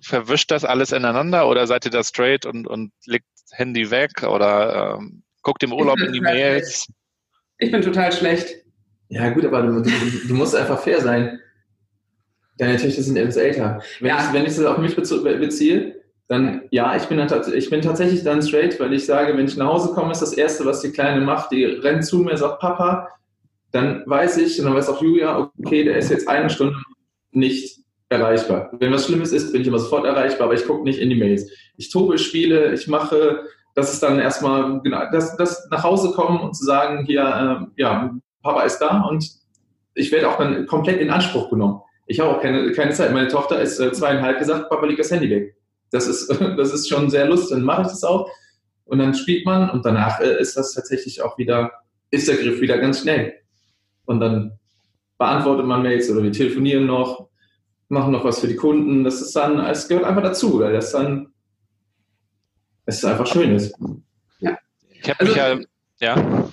verwischt das alles ineinander oder seid ihr da straight und, und legt Handy weg oder ähm, guckt im Urlaub in die Mails? Ich bin total schlecht. Ja, gut, aber du, du, du musst einfach fair sein. Deine Töchter sind etwas älter. Wenn, ja. ich, wenn ich das auf mich beziehe, dann ja, ich bin, dann, ich bin tatsächlich dann straight, weil ich sage, wenn ich nach Hause komme, ist das Erste, was die Kleine macht, die rennt zu mir, sagt Papa, dann weiß ich, und dann weiß auch Julia, okay, der ist jetzt eine Stunde nicht erreichbar. Wenn was Schlimmes ist, bin ich immer sofort erreichbar, aber ich gucke nicht in die Mails. Ich tobe, spiele, ich mache, das ist dann erstmal, genau, das, das nach Hause kommen und zu sagen, hier, äh, ja, Papa ist da und ich werde auch dann komplett in Anspruch genommen. Ich habe auch keine, keine Zeit. Meine Tochter ist äh, zweieinhalb gesagt, Papa legt das Handy weg. Das ist, das ist schon sehr lustig, dann mache ich das auch. Und dann spielt man und danach äh, ist das tatsächlich auch wieder, ist der Griff wieder ganz schnell. Und dann beantwortet man Mails oder wir telefonieren noch, machen noch was für die Kunden. Das ist dann, es gehört einfach dazu, weil das dann, es ist einfach schön ist. Ja. Ich habe mich also, ja, ja.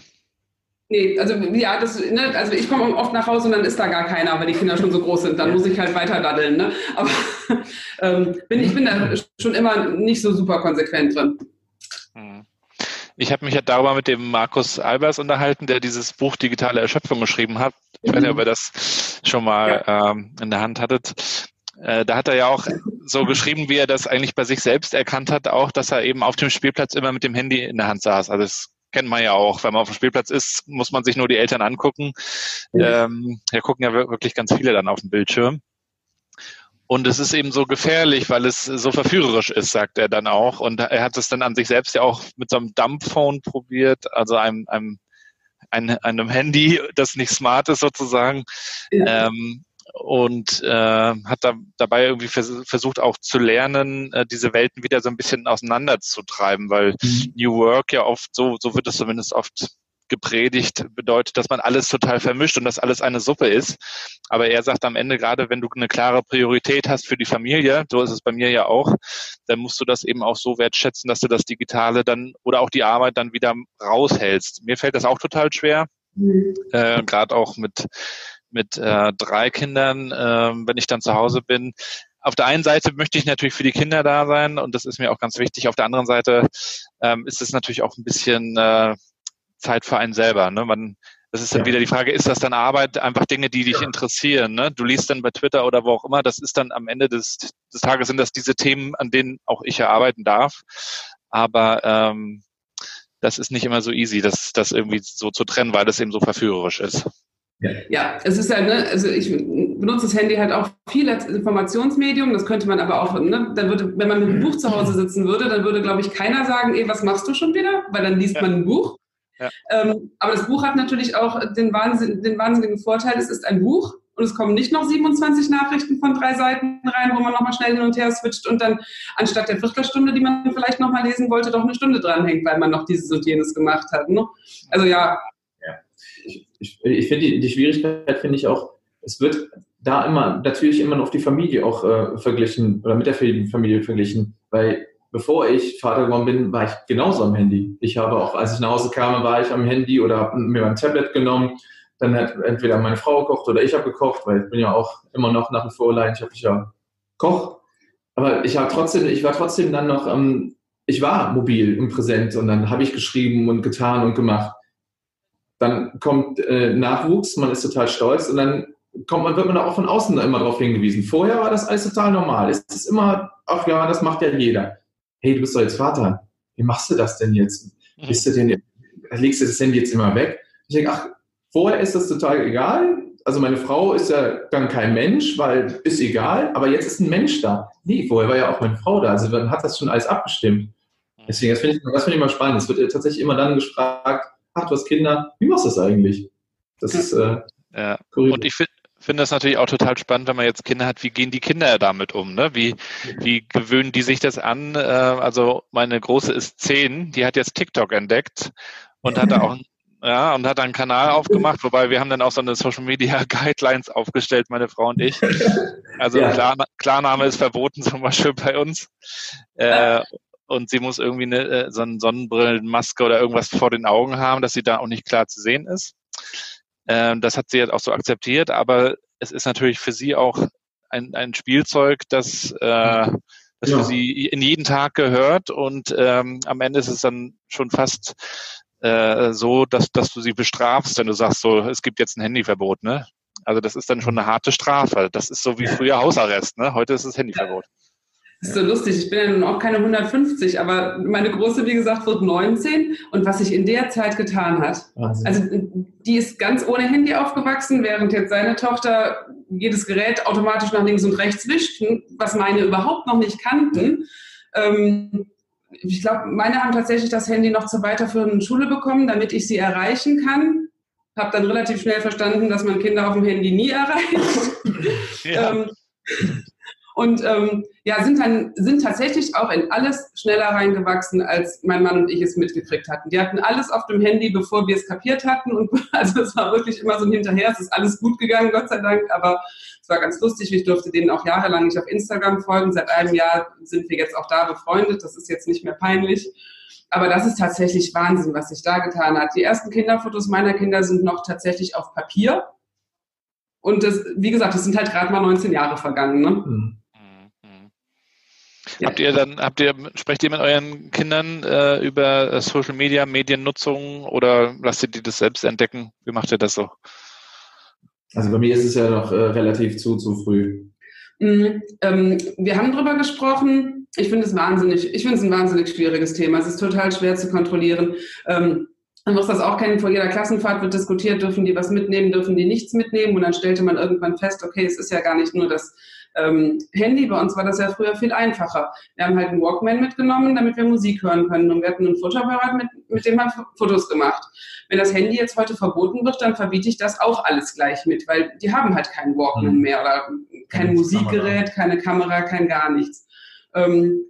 Nee, also ja, das, ne, also ich komme oft nach Hause und dann ist da gar keiner, weil die Kinder schon so groß sind. Dann muss ich halt weiter daddeln. Ne? Aber ähm, bin, ich bin da schon immer nicht so super konsequent drin. Hm. Ich habe mich ja darüber mit dem Markus Albers unterhalten, der dieses Buch Digitale Erschöpfung geschrieben hat. Ich weiß nicht, ob ihr das schon mal ähm, in der Hand hattet. Äh, da hat er ja auch so geschrieben, wie er das eigentlich bei sich selbst erkannt hat, auch, dass er eben auf dem Spielplatz immer mit dem Handy in der Hand saß. Also das kennt man ja auch. Wenn man auf dem Spielplatz ist, muss man sich nur die Eltern angucken. Ja. Ähm, da gucken ja wirklich ganz viele dann auf dem Bildschirm. Und es ist eben so gefährlich, weil es so verführerisch ist, sagt er dann auch. Und er hat es dann an sich selbst ja auch mit so einem Dumbphone probiert, also einem, einem, einem, einem Handy, das nicht smart ist sozusagen. Ja. Ähm, und äh, hat da, dabei irgendwie vers versucht auch zu lernen, äh, diese Welten wieder so ein bisschen auseinanderzutreiben, weil mhm. New Work ja oft so, so wird es zumindest oft gepredigt, bedeutet, dass man alles total vermischt und dass alles eine Suppe ist. Aber er sagt am Ende, gerade wenn du eine klare Priorität hast für die Familie, so ist es bei mir ja auch, dann musst du das eben auch so wertschätzen, dass du das Digitale dann oder auch die Arbeit dann wieder raushältst. Mir fällt das auch total schwer, mhm. äh, gerade auch mit mit äh, drei Kindern, äh, wenn ich dann zu Hause bin, auf der einen Seite möchte ich natürlich für die Kinder da sein und das ist mir auch ganz wichtig. Auf der anderen Seite ähm, ist es natürlich auch ein bisschen äh, Zeit für einen selber. Ne? Man, das ist dann ja. wieder die Frage, ist das dann Arbeit, einfach Dinge, die dich ja. interessieren? Ne? Du liest dann bei Twitter oder wo auch immer, das ist dann am Ende des, des Tages sind das diese Themen, an denen auch ich erarbeiten darf. Aber ähm, das ist nicht immer so easy, das, das irgendwie so zu trennen, weil das eben so verführerisch ist. Ja. ja, es ist ja, ne, also ich benutze das Handy halt auch viel als Informationsmedium. Das könnte man aber auch, ne, dann würde, wenn man mit einem Buch zu Hause sitzen würde, dann würde, glaube ich, keiner sagen, ey, was machst du schon wieder? Weil dann liest ja. man ein Buch. Ja. Ähm, aber das Buch hat natürlich auch den, Wahnsinn, den wahnsinnigen Vorteil, es ist ein Buch und es kommen nicht noch 27 Nachrichten von drei Seiten rein, wo man nochmal schnell hin und her switcht und dann anstatt der Viertelstunde, die man vielleicht nochmal lesen wollte, doch eine Stunde dranhängt, weil man noch dieses und jenes gemacht hat. Ne? Also ja. ja. Ich, ich, ich finde die, die Schwierigkeit finde ich auch, es wird da immer natürlich immer noch auf die Familie auch äh, verglichen oder mit der Familie verglichen, weil bevor ich Vater geworden bin, war ich genauso am Handy. Ich habe auch, als ich nach Hause kam, war ich am Handy oder habe mir mein Tablet genommen. Dann hat entweder meine Frau gekocht oder ich habe gekocht, weil ich bin ja auch immer noch nach wie vor leidenschaftlicher Koch. aber ich habe trotzdem, ich war trotzdem dann noch, ähm, ich war mobil und präsent und dann habe ich geschrieben und getan und gemacht. Dann kommt äh, Nachwuchs, man ist total stolz und dann kommt man, wird man auch von außen immer darauf hingewiesen. Vorher war das alles total normal. Es ist immer, ach ja, das macht ja jeder. Hey, du bist doch jetzt Vater. Wie machst du das denn jetzt? Mhm. Bist du denn, legst du das Handy jetzt immer weg? Ich denke, ach, vorher ist das total egal. Also meine Frau ist ja dann kein Mensch, weil ist egal, aber jetzt ist ein Mensch da. Nee, vorher war ja auch meine Frau da. Also man hat das schon alles abgestimmt. Mhm. Deswegen, das finde ich, das find ich immer spannend. Es wird tatsächlich immer dann gefragt, ach, du hast Kinder, wie machst du das eigentlich? Das ist äh, ja. Und ich finde finde das natürlich auch total spannend, wenn man jetzt Kinder hat, wie gehen die Kinder damit um? Ne? Wie, wie gewöhnen die sich das an? Äh, also meine Große ist zehn, die hat jetzt TikTok entdeckt und hat da auch ja, und hat einen Kanal aufgemacht, wobei wir haben dann auch so eine Social Media Guidelines aufgestellt, meine Frau und ich. Also ja. Klar, Klarname ist verboten, zum Beispiel bei uns. Äh, und sie muss irgendwie eine, äh, so eine Sonnenbrillenmaske oder irgendwas vor den Augen haben, dass sie da auch nicht klar zu sehen ist. Ähm, das hat sie jetzt auch so akzeptiert, aber es ist natürlich für sie auch ein, ein Spielzeug, das, äh, das ja. für sie in jeden Tag gehört und ähm, am Ende ist es dann schon fast äh, so, dass, dass du sie bestrafst, wenn du sagst, so, es gibt jetzt ein Handyverbot, ne? Also das ist dann schon eine harte Strafe. Das ist so wie früher Hausarrest, ne? Heute ist es Handyverbot. Das ist so lustig. Ich bin ja nun auch keine 150, aber meine Große, wie gesagt, wird 19. Und was sich in der Zeit getan hat, Wahnsinn. also die ist ganz ohne Handy aufgewachsen, während jetzt seine Tochter jedes Gerät automatisch nach links und rechts wischt, was meine überhaupt noch nicht kannten. Ähm, ich glaube, meine haben tatsächlich das Handy noch zur weiterführenden Schule bekommen, damit ich sie erreichen kann. Habe dann relativ schnell verstanden, dass man Kinder auf dem Handy nie erreicht. Ja. ähm, und ähm, ja, sind dann sind tatsächlich auch in alles schneller reingewachsen, als mein Mann und ich es mitgekriegt hatten. Die hatten alles auf dem Handy, bevor wir es kapiert hatten. Und also es war wirklich immer so ein Hinterher. Es ist alles gut gegangen, Gott sei Dank. Aber es war ganz lustig. Ich durfte denen auch jahrelang nicht auf Instagram folgen. Seit einem Jahr sind wir jetzt auch da befreundet. Das ist jetzt nicht mehr peinlich. Aber das ist tatsächlich Wahnsinn, was sich da getan hat. Die ersten Kinderfotos meiner Kinder sind noch tatsächlich auf Papier. Und das, wie gesagt, das sind halt gerade mal 19 Jahre vergangen. Ne? Mhm. Ja. Habt ihr dann, habt ihr, sprecht ihr mit euren Kindern äh, über äh, Social Media, Mediennutzung oder lasst ihr die das selbst entdecken? Wie macht ihr das so? Also bei mir ist es ja noch äh, relativ zu, zu früh. Mhm, ähm, wir haben darüber gesprochen. Ich finde es wahnsinnig, ich finde es ein wahnsinnig schwieriges Thema. Es ist total schwer zu kontrollieren. Ähm, man muss das auch kennen, vor jeder Klassenfahrt wird diskutiert, dürfen die was mitnehmen, dürfen die nichts mitnehmen. Und dann stellte man irgendwann fest, okay, es ist ja gar nicht nur das ähm, Handy. Bei uns war das ja früher viel einfacher. Wir haben halt einen Walkman mitgenommen, damit wir Musik hören können. Und wir hatten einen Fotoapparat, mit, mit dem haben Fotos gemacht. Wenn das Handy jetzt heute verboten wird, dann verbiete ich das auch alles gleich mit, weil die haben halt keinen Walkman mhm. mehr oder kein keine Musikgerät, Kamera. keine Kamera, kein gar nichts. Ähm,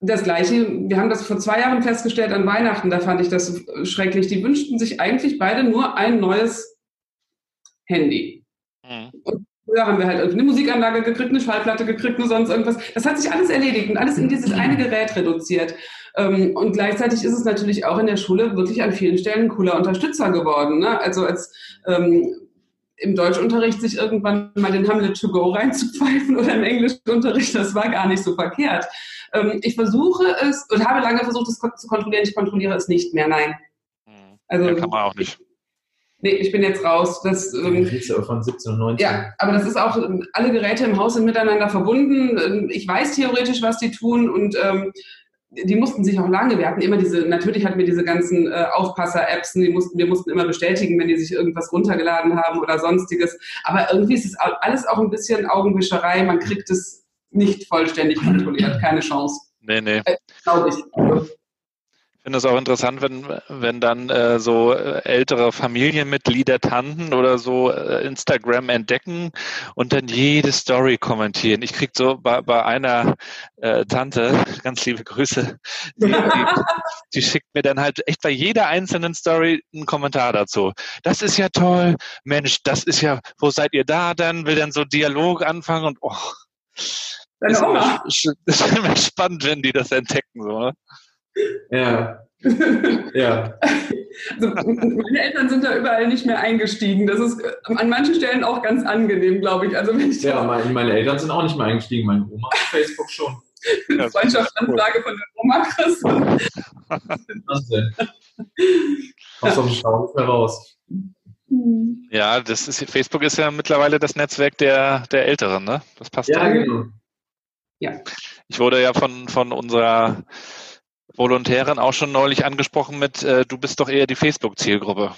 das Gleiche, wir haben das vor zwei Jahren festgestellt an Weihnachten, da fand ich das schrecklich. Die wünschten sich eigentlich beide nur ein neues Handy. Mhm. Früher haben wir halt eine Musikanlage gekriegt, eine Schallplatte gekriegt, nur sonst irgendwas. Das hat sich alles erledigt und alles in dieses eine Gerät reduziert. Ähm, und gleichzeitig ist es natürlich auch in der Schule wirklich an vielen Stellen ein cooler Unterstützer geworden. Ne? Also als ähm, im Deutschunterricht sich irgendwann mal den Hamlet to go reinzupfeifen oder im Englischunterricht, das war gar nicht so verkehrt. Ähm, ich versuche es und habe lange versucht, es zu kontrollieren. Ich kontrolliere es nicht mehr, nein. Hm. Also, ja, kann man auch nicht. Nee, ich bin jetzt raus. Das, ähm, von 17 und 19. Ja, aber das ist auch, alle Geräte im Haus sind miteinander verbunden. Ähm, ich weiß theoretisch, was die tun und ähm, die mussten sich auch lange, wir hatten immer diese, natürlich hatten wir diese ganzen äh, Aufpasser-Apps, die mussten, wir mussten immer bestätigen, wenn die sich irgendwas runtergeladen haben oder sonstiges. Aber irgendwie ist es alles auch ein bisschen Augenwischerei, man kriegt es nicht vollständig kontrolliert, keine Chance. Nee, nee. Äh, Glaube ich. Also, finde es auch interessant, wenn, wenn dann äh, so äh, ältere Familienmitglieder, Tanten oder so äh, Instagram entdecken und dann jede Story kommentieren. Ich krieg so bei, bei einer äh, Tante, ganz liebe Grüße, die, die, die schickt mir dann halt echt bei jeder einzelnen Story einen Kommentar dazu. Das ist ja toll, Mensch, das ist ja, wo seid ihr da dann? Will dann so Dialog anfangen und oh. Deine ist Oma. Immer, ist immer spannend, wenn die das entdecken. So, ne? Ja. ja. Also, meine Eltern sind da überall nicht mehr eingestiegen. Das ist an manchen Stellen auch ganz angenehm, glaube ich. Also wenn ich ja, meine, meine, Eltern sind auch nicht mehr eingestiegen. Meine Oma auf Facebook schon. Ja, Freundschaftsanfrage von der Oma Chris. Wahnsinn. Aus dem Stau nicht mehr raus. Ja, das ist, Facebook ist ja mittlerweile das Netzwerk der, der Älteren, ne? Das passt ja. Genau. Ja. Ich wurde ja von, von unserer Volontärin auch schon neulich angesprochen mit, äh, du bist doch eher die Facebook-Zielgruppe.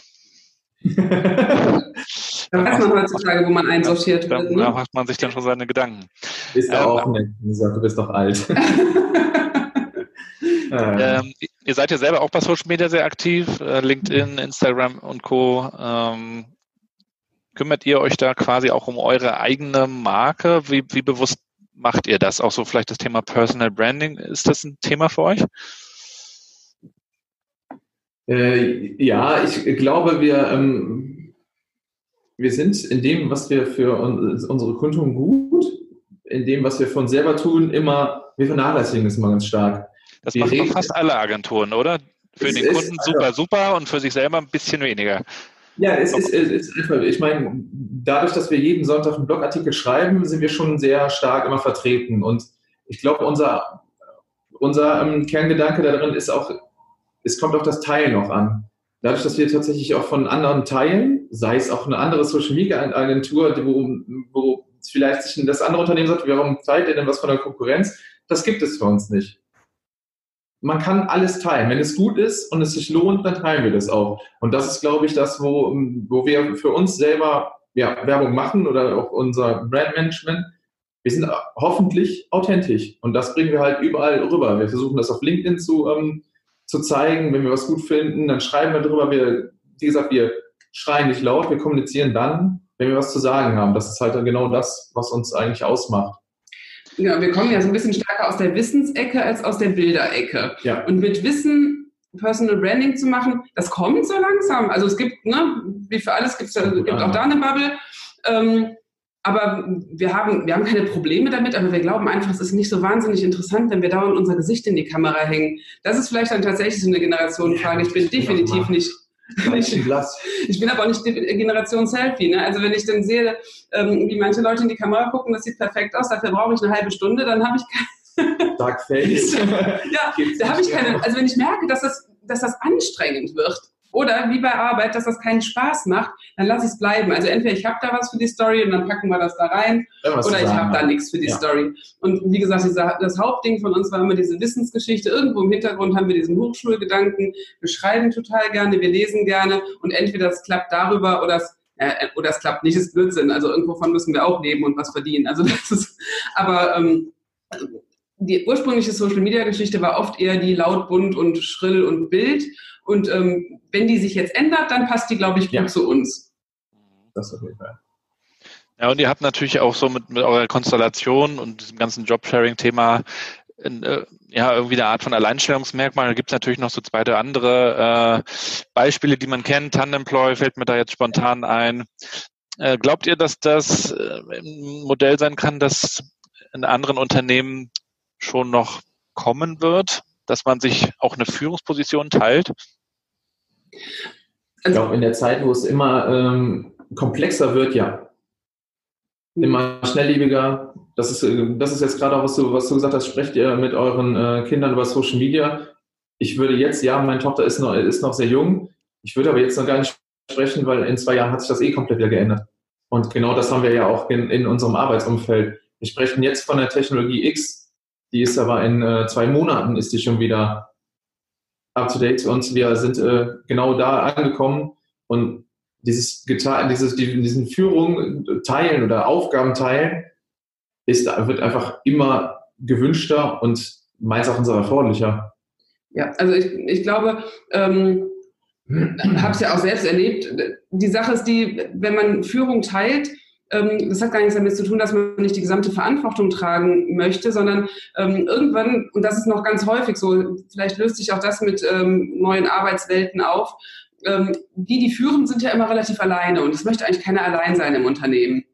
da weiß man heutzutage, wo man einsortiert da, wird. Ne? Da macht man sich dann schon seine Gedanken. Ist ja ähm, auch nicht. Du bist doch alt. ähm, ihr seid ja selber auch bei Social Media sehr aktiv, äh, LinkedIn, Instagram und Co. Ähm, kümmert ihr euch da quasi auch um eure eigene Marke? Wie, wie bewusst macht ihr das? Auch so vielleicht das Thema Personal Branding, ist das ein Thema für euch? Äh, ja, ich glaube, wir, ähm, wir sind in dem, was wir für uns, unsere Kunden gut, in dem, was wir von selber tun, immer, wir vernachlässigen es immer ganz stark. Das wir machen doch fast alle Agenturen, oder? Für den Kunden super, also, super und für sich selber ein bisschen weniger. Ja, es ist, es ist einfach, ich meine, dadurch, dass wir jeden Sonntag einen Blogartikel schreiben, sind wir schon sehr stark immer vertreten. Und ich glaube, unser, unser ähm, Kerngedanke darin ist auch, es kommt auf das Teilen noch an. Dadurch, dass wir tatsächlich auch von anderen teilen, sei es auch eine andere Social Media Agentur, wo, wo vielleicht sich das andere Unternehmen sagt, warum teilt ihr denn was von der Konkurrenz? Das gibt es für uns nicht man kann alles teilen. Wenn es gut ist und es sich lohnt, dann teilen wir das auch. Und das ist, glaube ich, das, wo, wo wir für uns selber ja, Werbung machen oder auch unser Brandmanagement. Wir sind hoffentlich authentisch und das bringen wir halt überall rüber. Wir versuchen das auf LinkedIn zu, ähm, zu zeigen. Wenn wir was gut finden, dann schreiben wir drüber. Wir, wie gesagt, wir schreien nicht laut, wir kommunizieren dann, wenn wir was zu sagen haben. Das ist halt dann genau das, was uns eigentlich ausmacht. Ja, wir kommen ja so ein bisschen stärker aus der Wissensecke als aus der Bilderecke. Ja. Und mit Wissen Personal Branding zu machen, das kommt so langsam. Also es gibt, ne, wie für alles gibt's, gibt auch da eine Bubble. Ähm, aber wir haben, wir haben keine Probleme damit, aber wir glauben einfach, es ist nicht so wahnsinnig interessant, wenn wir dauernd unser Gesicht in die Kamera hängen. Das ist vielleicht dann tatsächlich so eine Generationenfrage. Ich bin definitiv nicht ich, ich bin aber auch nicht Generation Selfie. Ne? Also wenn ich dann sehe, ähm, wie manche Leute in die Kamera gucken, das sieht perfekt aus, dafür brauche ich eine halbe Stunde, dann habe ich keine... Dark Face. ja, da habe ich keine... Also wenn ich merke, dass das, dass das anstrengend wird, oder wie bei Arbeit, dass das keinen Spaß macht, dann lasse ich es bleiben. Also entweder ich habe da was für die Story und dann packen wir das da rein, oder ich habe da nichts für die ja. Story. Und wie gesagt, das Hauptding von uns war immer diese Wissensgeschichte. Irgendwo im Hintergrund haben wir diesen Hochschulgedanken. Wir schreiben total gerne, wir lesen gerne und entweder es klappt darüber oder es äh, oder es klappt nicht, ist Blödsinn. Also irgendwovon müssen wir auch leben und was verdienen. Also das ist, aber ähm, die ursprüngliche Social Media Geschichte war oft eher die laut, bunt und schrill und Bild. Und ähm, wenn die sich jetzt ändert, dann passt die, glaube ich, gut ja. zu uns. Das auf jeden Fall. Ja, und ihr habt natürlich auch so mit, mit eurer Konstellation und diesem ganzen Jobsharing-Thema äh, ja, irgendwie eine Art von Alleinstellungsmerkmal. Da gibt es natürlich noch so zwei oder andere äh, Beispiele, die man kennt. Tandemploy fällt mir da jetzt spontan ein. Äh, glaubt ihr, dass das äh, ein Modell sein kann, das in anderen Unternehmen schon noch kommen wird, dass man sich auch eine Führungsposition teilt? Ich glaube, in der Zeit, wo es immer ähm, komplexer wird, ja. Immer schnelllebiger. Das ist, äh, das ist jetzt gerade auch, was du, was du gesagt hast, sprecht ihr mit euren äh, Kindern über Social Media. Ich würde jetzt, ja, meine Tochter ist noch, ist noch sehr jung. Ich würde aber jetzt noch gar nicht sprechen, weil in zwei Jahren hat sich das eh komplett wieder geändert. Und genau das haben wir ja auch in, in unserem Arbeitsumfeld. Wir sprechen jetzt von der Technologie X, die ist aber in äh, zwei Monaten ist die schon wieder up to date und wir sind äh, genau da angekommen und dieses dieses diesen Führung teilen oder Aufgaben teilen ist wird einfach immer gewünschter und Erachtens auch erforderlicher. Ja, also ich, ich glaube, ähm, habe es ja auch selbst erlebt. Die Sache ist die, wenn man Führung teilt, das hat gar nichts damit zu tun, dass man nicht die gesamte Verantwortung tragen möchte, sondern ähm, irgendwann, und das ist noch ganz häufig so, vielleicht löst sich auch das mit ähm, neuen Arbeitswelten auf, die, die führen, sind ja immer relativ alleine und es möchte eigentlich keiner allein sein im Unternehmen.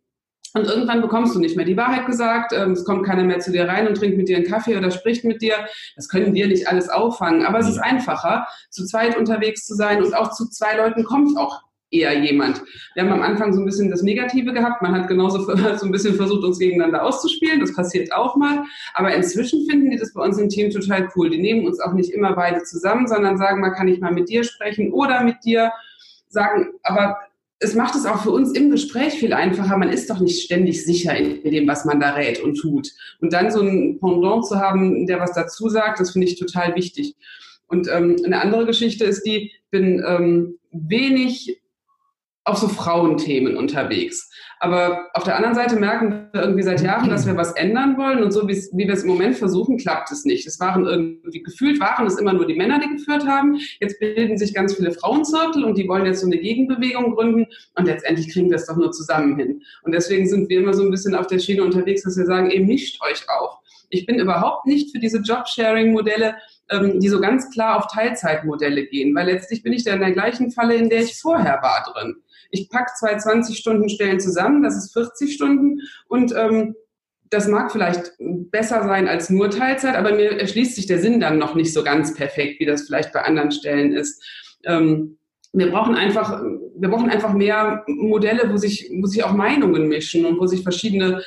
Und irgendwann bekommst du nicht mehr die Wahrheit gesagt, ähm, es kommt keiner mehr zu dir rein und trinkt mit dir einen Kaffee oder spricht mit dir. Das können wir nicht alles auffangen, aber es ist einfacher, zu zweit unterwegs zu sein und auch zu zwei Leuten kommt auch eher jemand. Wir haben am Anfang so ein bisschen das Negative gehabt. Man hat genauso so ein bisschen versucht, uns gegeneinander auszuspielen. Das passiert auch mal. Aber inzwischen finden die das bei uns im Team total cool. Die nehmen uns auch nicht immer beide zusammen, sondern sagen, man kann ich mal mit dir sprechen oder mit dir sagen, aber es macht es auch für uns im Gespräch viel einfacher. Man ist doch nicht ständig sicher in dem, was man da rät und tut. Und dann so ein Pendant zu haben, der was dazu sagt, das finde ich total wichtig. Und ähm, eine andere Geschichte ist die, bin ähm, wenig auf so Frauenthemen unterwegs. Aber auf der anderen Seite merken wir irgendwie seit Jahren, dass wir was ändern wollen und so wie, wir es im Moment versuchen, klappt es nicht. Es waren irgendwie gefühlt waren es immer nur die Männer, die geführt haben. Jetzt bilden sich ganz viele Frauenzirkel und die wollen jetzt so eine Gegenbewegung gründen und letztendlich kriegen wir es doch nur zusammen hin. Und deswegen sind wir immer so ein bisschen auf der Schiene unterwegs, dass wir sagen, eben mischt euch auf. Ich bin überhaupt nicht für diese Jobsharing-Modelle, ähm, die so ganz klar auf Teilzeitmodelle gehen, weil letztlich bin ich da in der gleichen Falle, in der ich vorher war drin. Ich packe zwei 20-Stunden-Stellen zusammen, das ist 40 Stunden und ähm, das mag vielleicht besser sein als nur Teilzeit, aber mir erschließt sich der Sinn dann noch nicht so ganz perfekt, wie das vielleicht bei anderen Stellen ist. Ähm, wir brauchen einfach, wir brauchen einfach mehr Modelle, wo sich, wo sich auch Meinungen mischen und wo sich verschiedene,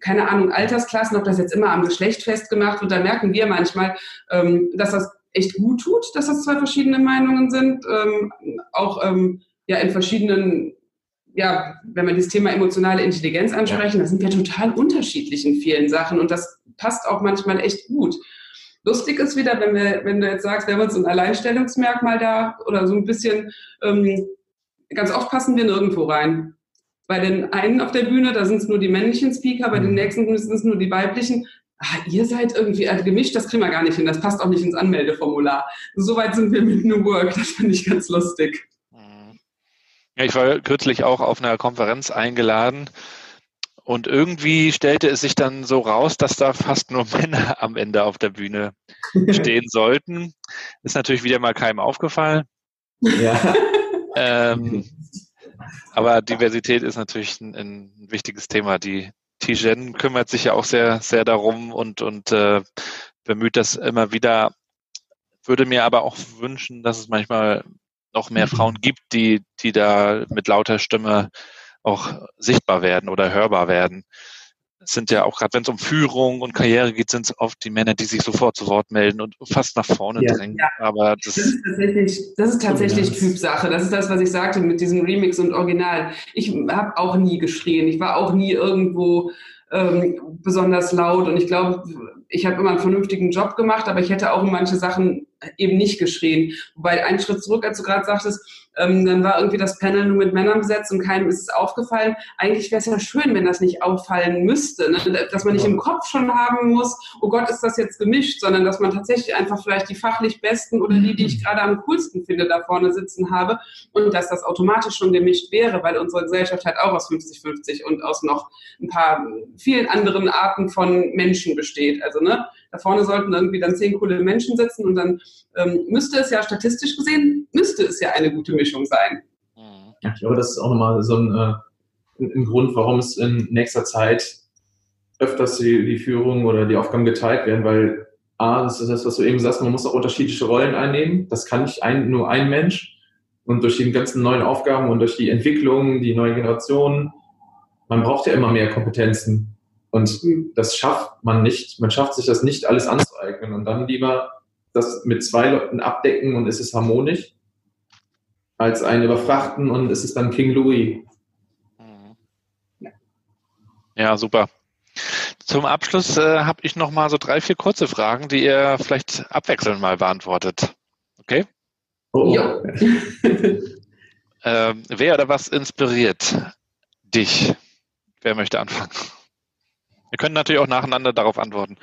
keine Ahnung, Altersklassen, ob das jetzt immer am Geschlecht festgemacht wird, da merken wir manchmal, ähm, dass das echt gut tut, dass das zwei verschiedene Meinungen sind. Ähm, auch ähm, ja in verschiedenen, ja, wenn wir dieses Thema emotionale Intelligenz ansprechen, ja. da sind wir total unterschiedlich in vielen Sachen und das passt auch manchmal echt gut. Lustig ist wieder, wenn wir, wenn du jetzt sagst, wir haben uns ein Alleinstellungsmerkmal da oder so ein bisschen, ähm, ganz oft passen wir nirgendwo rein. Bei den einen auf der Bühne, da sind es nur die männlichen Speaker, bei den mhm. nächsten sind es nur die weiblichen. Ah, ihr seid irgendwie äh, gemischt, das kriegen wir gar nicht hin, das passt auch nicht ins Anmeldeformular. Soweit sind wir mit New Work, das finde ich ganz lustig. Ja, ich war kürzlich auch auf einer Konferenz eingeladen und irgendwie stellte es sich dann so raus, dass da fast nur Männer am Ende auf der Bühne stehen sollten. Ist natürlich wieder mal keinem aufgefallen. Ja. ähm, aber Diversität ist natürlich ein, ein wichtiges Thema. Die Tijen kümmert sich ja auch sehr, sehr darum und, und äh, bemüht das immer wieder. Würde mir aber auch wünschen, dass es manchmal noch mehr. Frauen gibt, die, die da mit lauter Stimme auch sichtbar werden oder hörbar werden. Es sind ja auch gerade, wenn es um Führung und Karriere geht, sind es oft die Männer, die sich sofort zu Wort melden und fast nach vorne ja. drängen. Ja. Aber das, das, ist tatsächlich, das ist tatsächlich Typsache. Das ist das, was ich sagte mit diesem Remix und Original. Ich habe auch nie geschrien. Ich war auch nie irgendwo ähm, besonders laut und ich glaube, ich habe immer einen vernünftigen Job gemacht, aber ich hätte auch manche Sachen eben nicht geschrien. Wobei ein Schritt zurück, als du gerade sagtest, ähm, dann war irgendwie das Panel nur mit Männern besetzt und keinem ist es aufgefallen. Eigentlich wäre es ja schön, wenn das nicht auffallen müsste, ne? dass man nicht im Kopf schon haben muss, oh Gott, ist das jetzt gemischt, sondern dass man tatsächlich einfach vielleicht die fachlich besten oder die, die ich gerade am coolsten finde, da vorne sitzen habe und dass das automatisch schon gemischt wäre, weil unsere Gesellschaft halt auch aus 50-50 und aus noch ein paar vielen anderen Arten von Menschen besteht. Also ne, da vorne sollten irgendwie dann zehn coole Menschen sitzen und dann ähm, müsste es ja statistisch gesehen, müsste es ja eine gute Mischung sein. Ja, ich glaube, das ist auch nochmal so ein, äh, ein Grund, warum es in nächster Zeit öfters die, die Führung oder die Aufgaben geteilt werden, weil A, das ist das, was du eben sagst, man muss auch unterschiedliche Rollen einnehmen. Das kann nicht ein, nur ein Mensch. Und durch die ganzen neuen Aufgaben und durch die Entwicklung, die neue Generation, man braucht ja immer mehr Kompetenzen. Und das schafft man nicht. Man schafft sich das nicht alles anzueignen. Und dann lieber das mit zwei Leuten abdecken und es ist harmonisch, als einen überfrachten und es ist dann King Louis. Ja, super. Zum Abschluss äh, habe ich noch mal so drei, vier kurze Fragen, die ihr vielleicht abwechselnd mal beantwortet. Okay? Oh. Ja. ähm, wer oder was inspiriert dich? Wer möchte anfangen? Wir können natürlich auch nacheinander darauf antworten.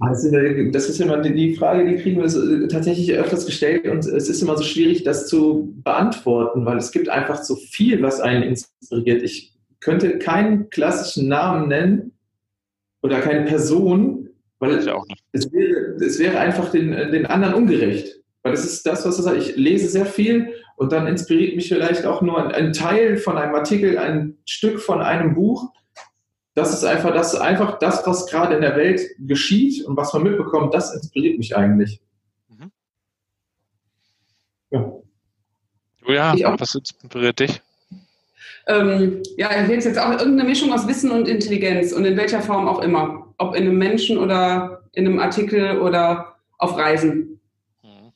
Also, das ist immer die Frage, die kriegen wir äh, tatsächlich öfters gestellt und es ist immer so schwierig, das zu beantworten, weil es gibt einfach so viel, was einen inspiriert. Ich könnte keinen klassischen Namen nennen oder keine Person, weil es, wäre, es wäre einfach den, den anderen ungerecht. Weil das ist das, was ich sage. Ich lese sehr viel und dann inspiriert mich vielleicht auch nur ein Teil von einem Artikel, ein Stück von einem Buch das ist einfach das, einfach das, was gerade in der Welt geschieht und was man mitbekommt, das inspiriert mich eigentlich. Mhm. Ja. Julia, was inspiriert dich? Ähm, ja, jetzt auch irgendeine Mischung aus Wissen und Intelligenz und in welcher Form auch immer. Ob in einem Menschen oder in einem Artikel oder auf Reisen. Mhm.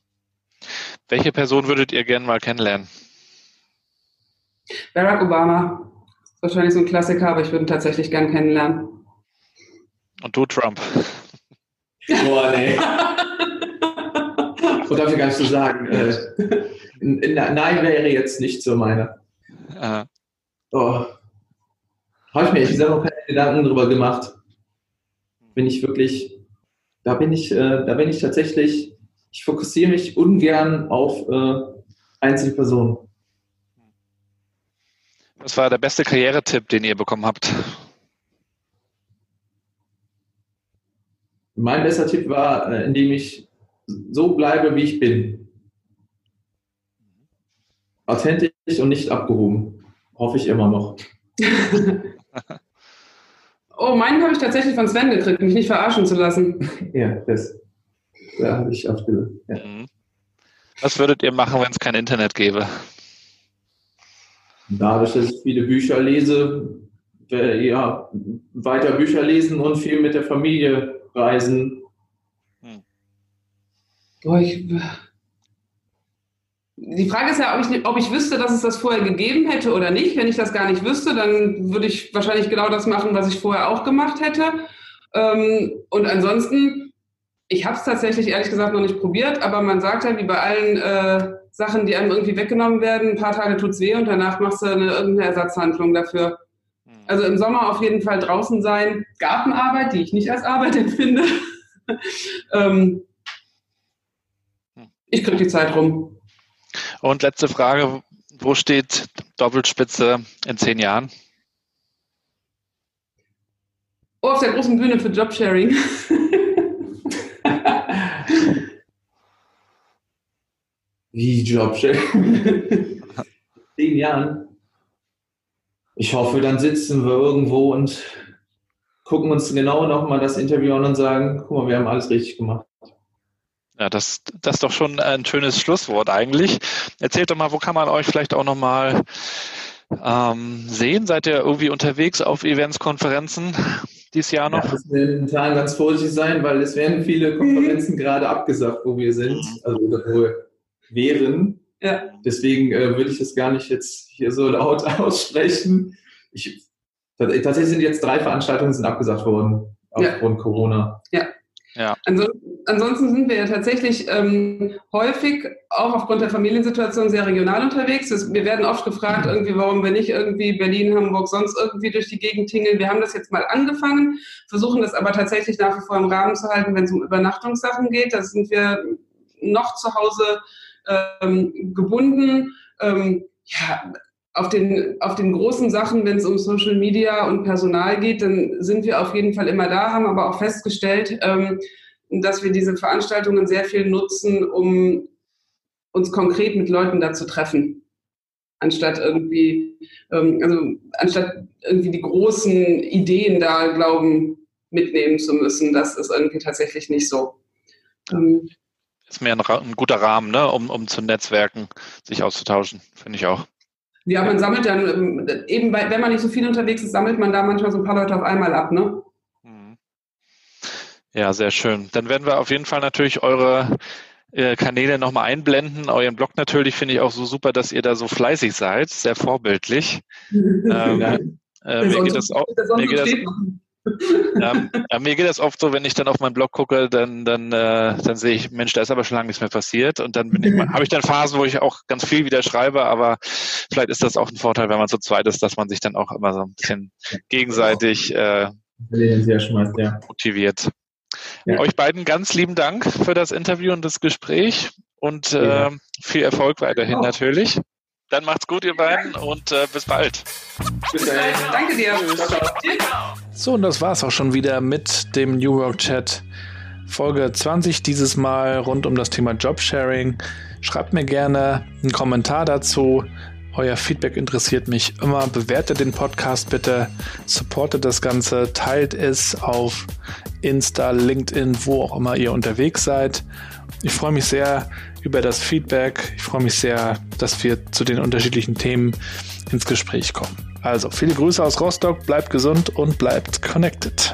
Welche Person würdet ihr gerne mal kennenlernen? Barack Obama. Wahrscheinlich so ein Klassiker, aber ich würde ihn tatsächlich gern kennenlernen. Und du, Trump? Boah, nee. so darf ich gar nicht so sagen. Äh, nein wäre jetzt nicht so meine. Aha. Oh. Habe ich mir gesagt noch keine Gedanken drüber gemacht. Bin ich wirklich, da bin ich, äh, da bin ich tatsächlich, ich fokussiere mich ungern auf äh, einzelne Personen. Was war der beste Karrieretipp, den ihr bekommen habt? Mein bester Tipp war, äh, indem ich so bleibe, wie ich bin. Authentisch und nicht abgehoben. Hoffe ich immer noch. oh, meinen habe ich tatsächlich von Sven gekriegt, mich nicht verarschen zu lassen. ja, das. Da habe ich abgehört. Ja. Mhm. Was würdet ihr machen, wenn es kein Internet gäbe? Dadurch, dass ich viele Bücher lese, ja, weiter Bücher lesen und viel mit der Familie reisen. Hm. Boah, ich, die Frage ist ja, ob ich, ob ich wüsste, dass es das vorher gegeben hätte oder nicht. Wenn ich das gar nicht wüsste, dann würde ich wahrscheinlich genau das machen, was ich vorher auch gemacht hätte. Ähm, und ansonsten, ich habe es tatsächlich ehrlich gesagt noch nicht probiert, aber man sagt ja, wie bei allen äh, Sachen, die einem irgendwie weggenommen werden. Ein paar Tage tut's weh und danach machst du eine, irgendeine Ersatzhandlung dafür. Hm. Also im Sommer auf jeden Fall draußen sein, Gartenarbeit, die ich nicht als Arbeit empfinde. ähm, hm. ich kriege die Zeit rum. Und letzte Frage, wo steht Doppelspitze in zehn Jahren? Oh, auf der großen Bühne für Jobsharing. Wie Jobsharing? Zehn Jahren. Ich hoffe, dann sitzen wir irgendwo und gucken uns genau nochmal das Interview an und sagen, guck mal, wir haben alles richtig gemacht. Ja, das, das ist doch schon ein schönes Schlusswort eigentlich. Erzählt doch mal, wo kann man euch vielleicht auch nochmal ähm, sehen? Seid ihr irgendwie unterwegs auf Events, Konferenzen dieses Jahr noch? Ja, müssen wir momentan ganz vorsichtig sein, weil es werden viele Konferenzen gerade abgesagt, wo wir sind. Mhm. Also wo wären. Ja. Deswegen äh, würde ich das gar nicht jetzt hier so laut aussprechen. Ich, tatsächlich sind jetzt drei Veranstaltungen sind abgesagt worden aufgrund ja. Corona. Ja. Ja. ansonsten sind wir ja tatsächlich ähm, häufig auch aufgrund der Familiensituation sehr regional unterwegs. wir werden oft gefragt, irgendwie, warum wir nicht irgendwie Berlin, Hamburg, sonst irgendwie durch die Gegend tingeln. Wir haben das jetzt mal angefangen, versuchen das aber tatsächlich nach wie vor im Rahmen zu halten, wenn es um Übernachtungssachen geht. Da sind wir noch zu Hause ähm, gebunden. Ähm, ja, auf den, auf den großen Sachen, wenn es um Social Media und Personal geht, dann sind wir auf jeden Fall immer da, haben aber auch festgestellt, ähm, dass wir diese Veranstaltungen sehr viel nutzen, um uns konkret mit Leuten da zu treffen. Anstatt irgendwie, ähm, also anstatt irgendwie die großen Ideen da glauben, mitnehmen zu müssen. Das ist irgendwie tatsächlich nicht so. Ähm, ist mehr ein, ein, guter Rahmen, ne, um, um zu netzwerken, sich auszutauschen, finde ich auch. Ja, man sammelt dann, ähm, eben bei, wenn man nicht so viel unterwegs ist, sammelt man da manchmal so ein paar Leute auf einmal ab, ne? Mhm. Ja, sehr schön. Dann werden wir auf jeden Fall natürlich eure äh, Kanäle nochmal einblenden. Euren Blog natürlich finde ich auch so super, dass ihr da so fleißig seid, sehr vorbildlich. ähm, äh, mir geht das auch. Mir geht das, ja, ja, mir geht das oft so, wenn ich dann auf meinen Blog gucke, dann, dann, äh, dann sehe ich, Mensch, da ist aber schon lange nichts mehr passiert. Und dann bin ich, habe ich dann Phasen, wo ich auch ganz viel wieder schreibe, aber vielleicht ist das auch ein Vorteil, wenn man zu zweit ist, dass man sich dann auch immer so ein bisschen gegenseitig äh, motiviert. Ja. Euch beiden ganz lieben Dank für das Interview und das Gespräch und äh, viel Erfolg weiterhin natürlich. Dann macht's gut, ihr beiden, und äh, bis bald. Bis dann. Danke dir. So, und das war's auch schon wieder mit dem New Work Chat. Folge 20 dieses Mal rund um das Thema Jobsharing. Schreibt mir gerne einen Kommentar dazu, Euer Feedback interessiert mich immer. Bewertet den Podcast bitte, supportet das Ganze, teilt es auf Insta, LinkedIn, wo auch immer ihr unterwegs seid. Ich freue mich sehr über das Feedback. Ich freue mich sehr, dass wir zu den unterschiedlichen Themen ins Gespräch kommen. Also, viele Grüße aus Rostock, bleibt gesund und bleibt connected.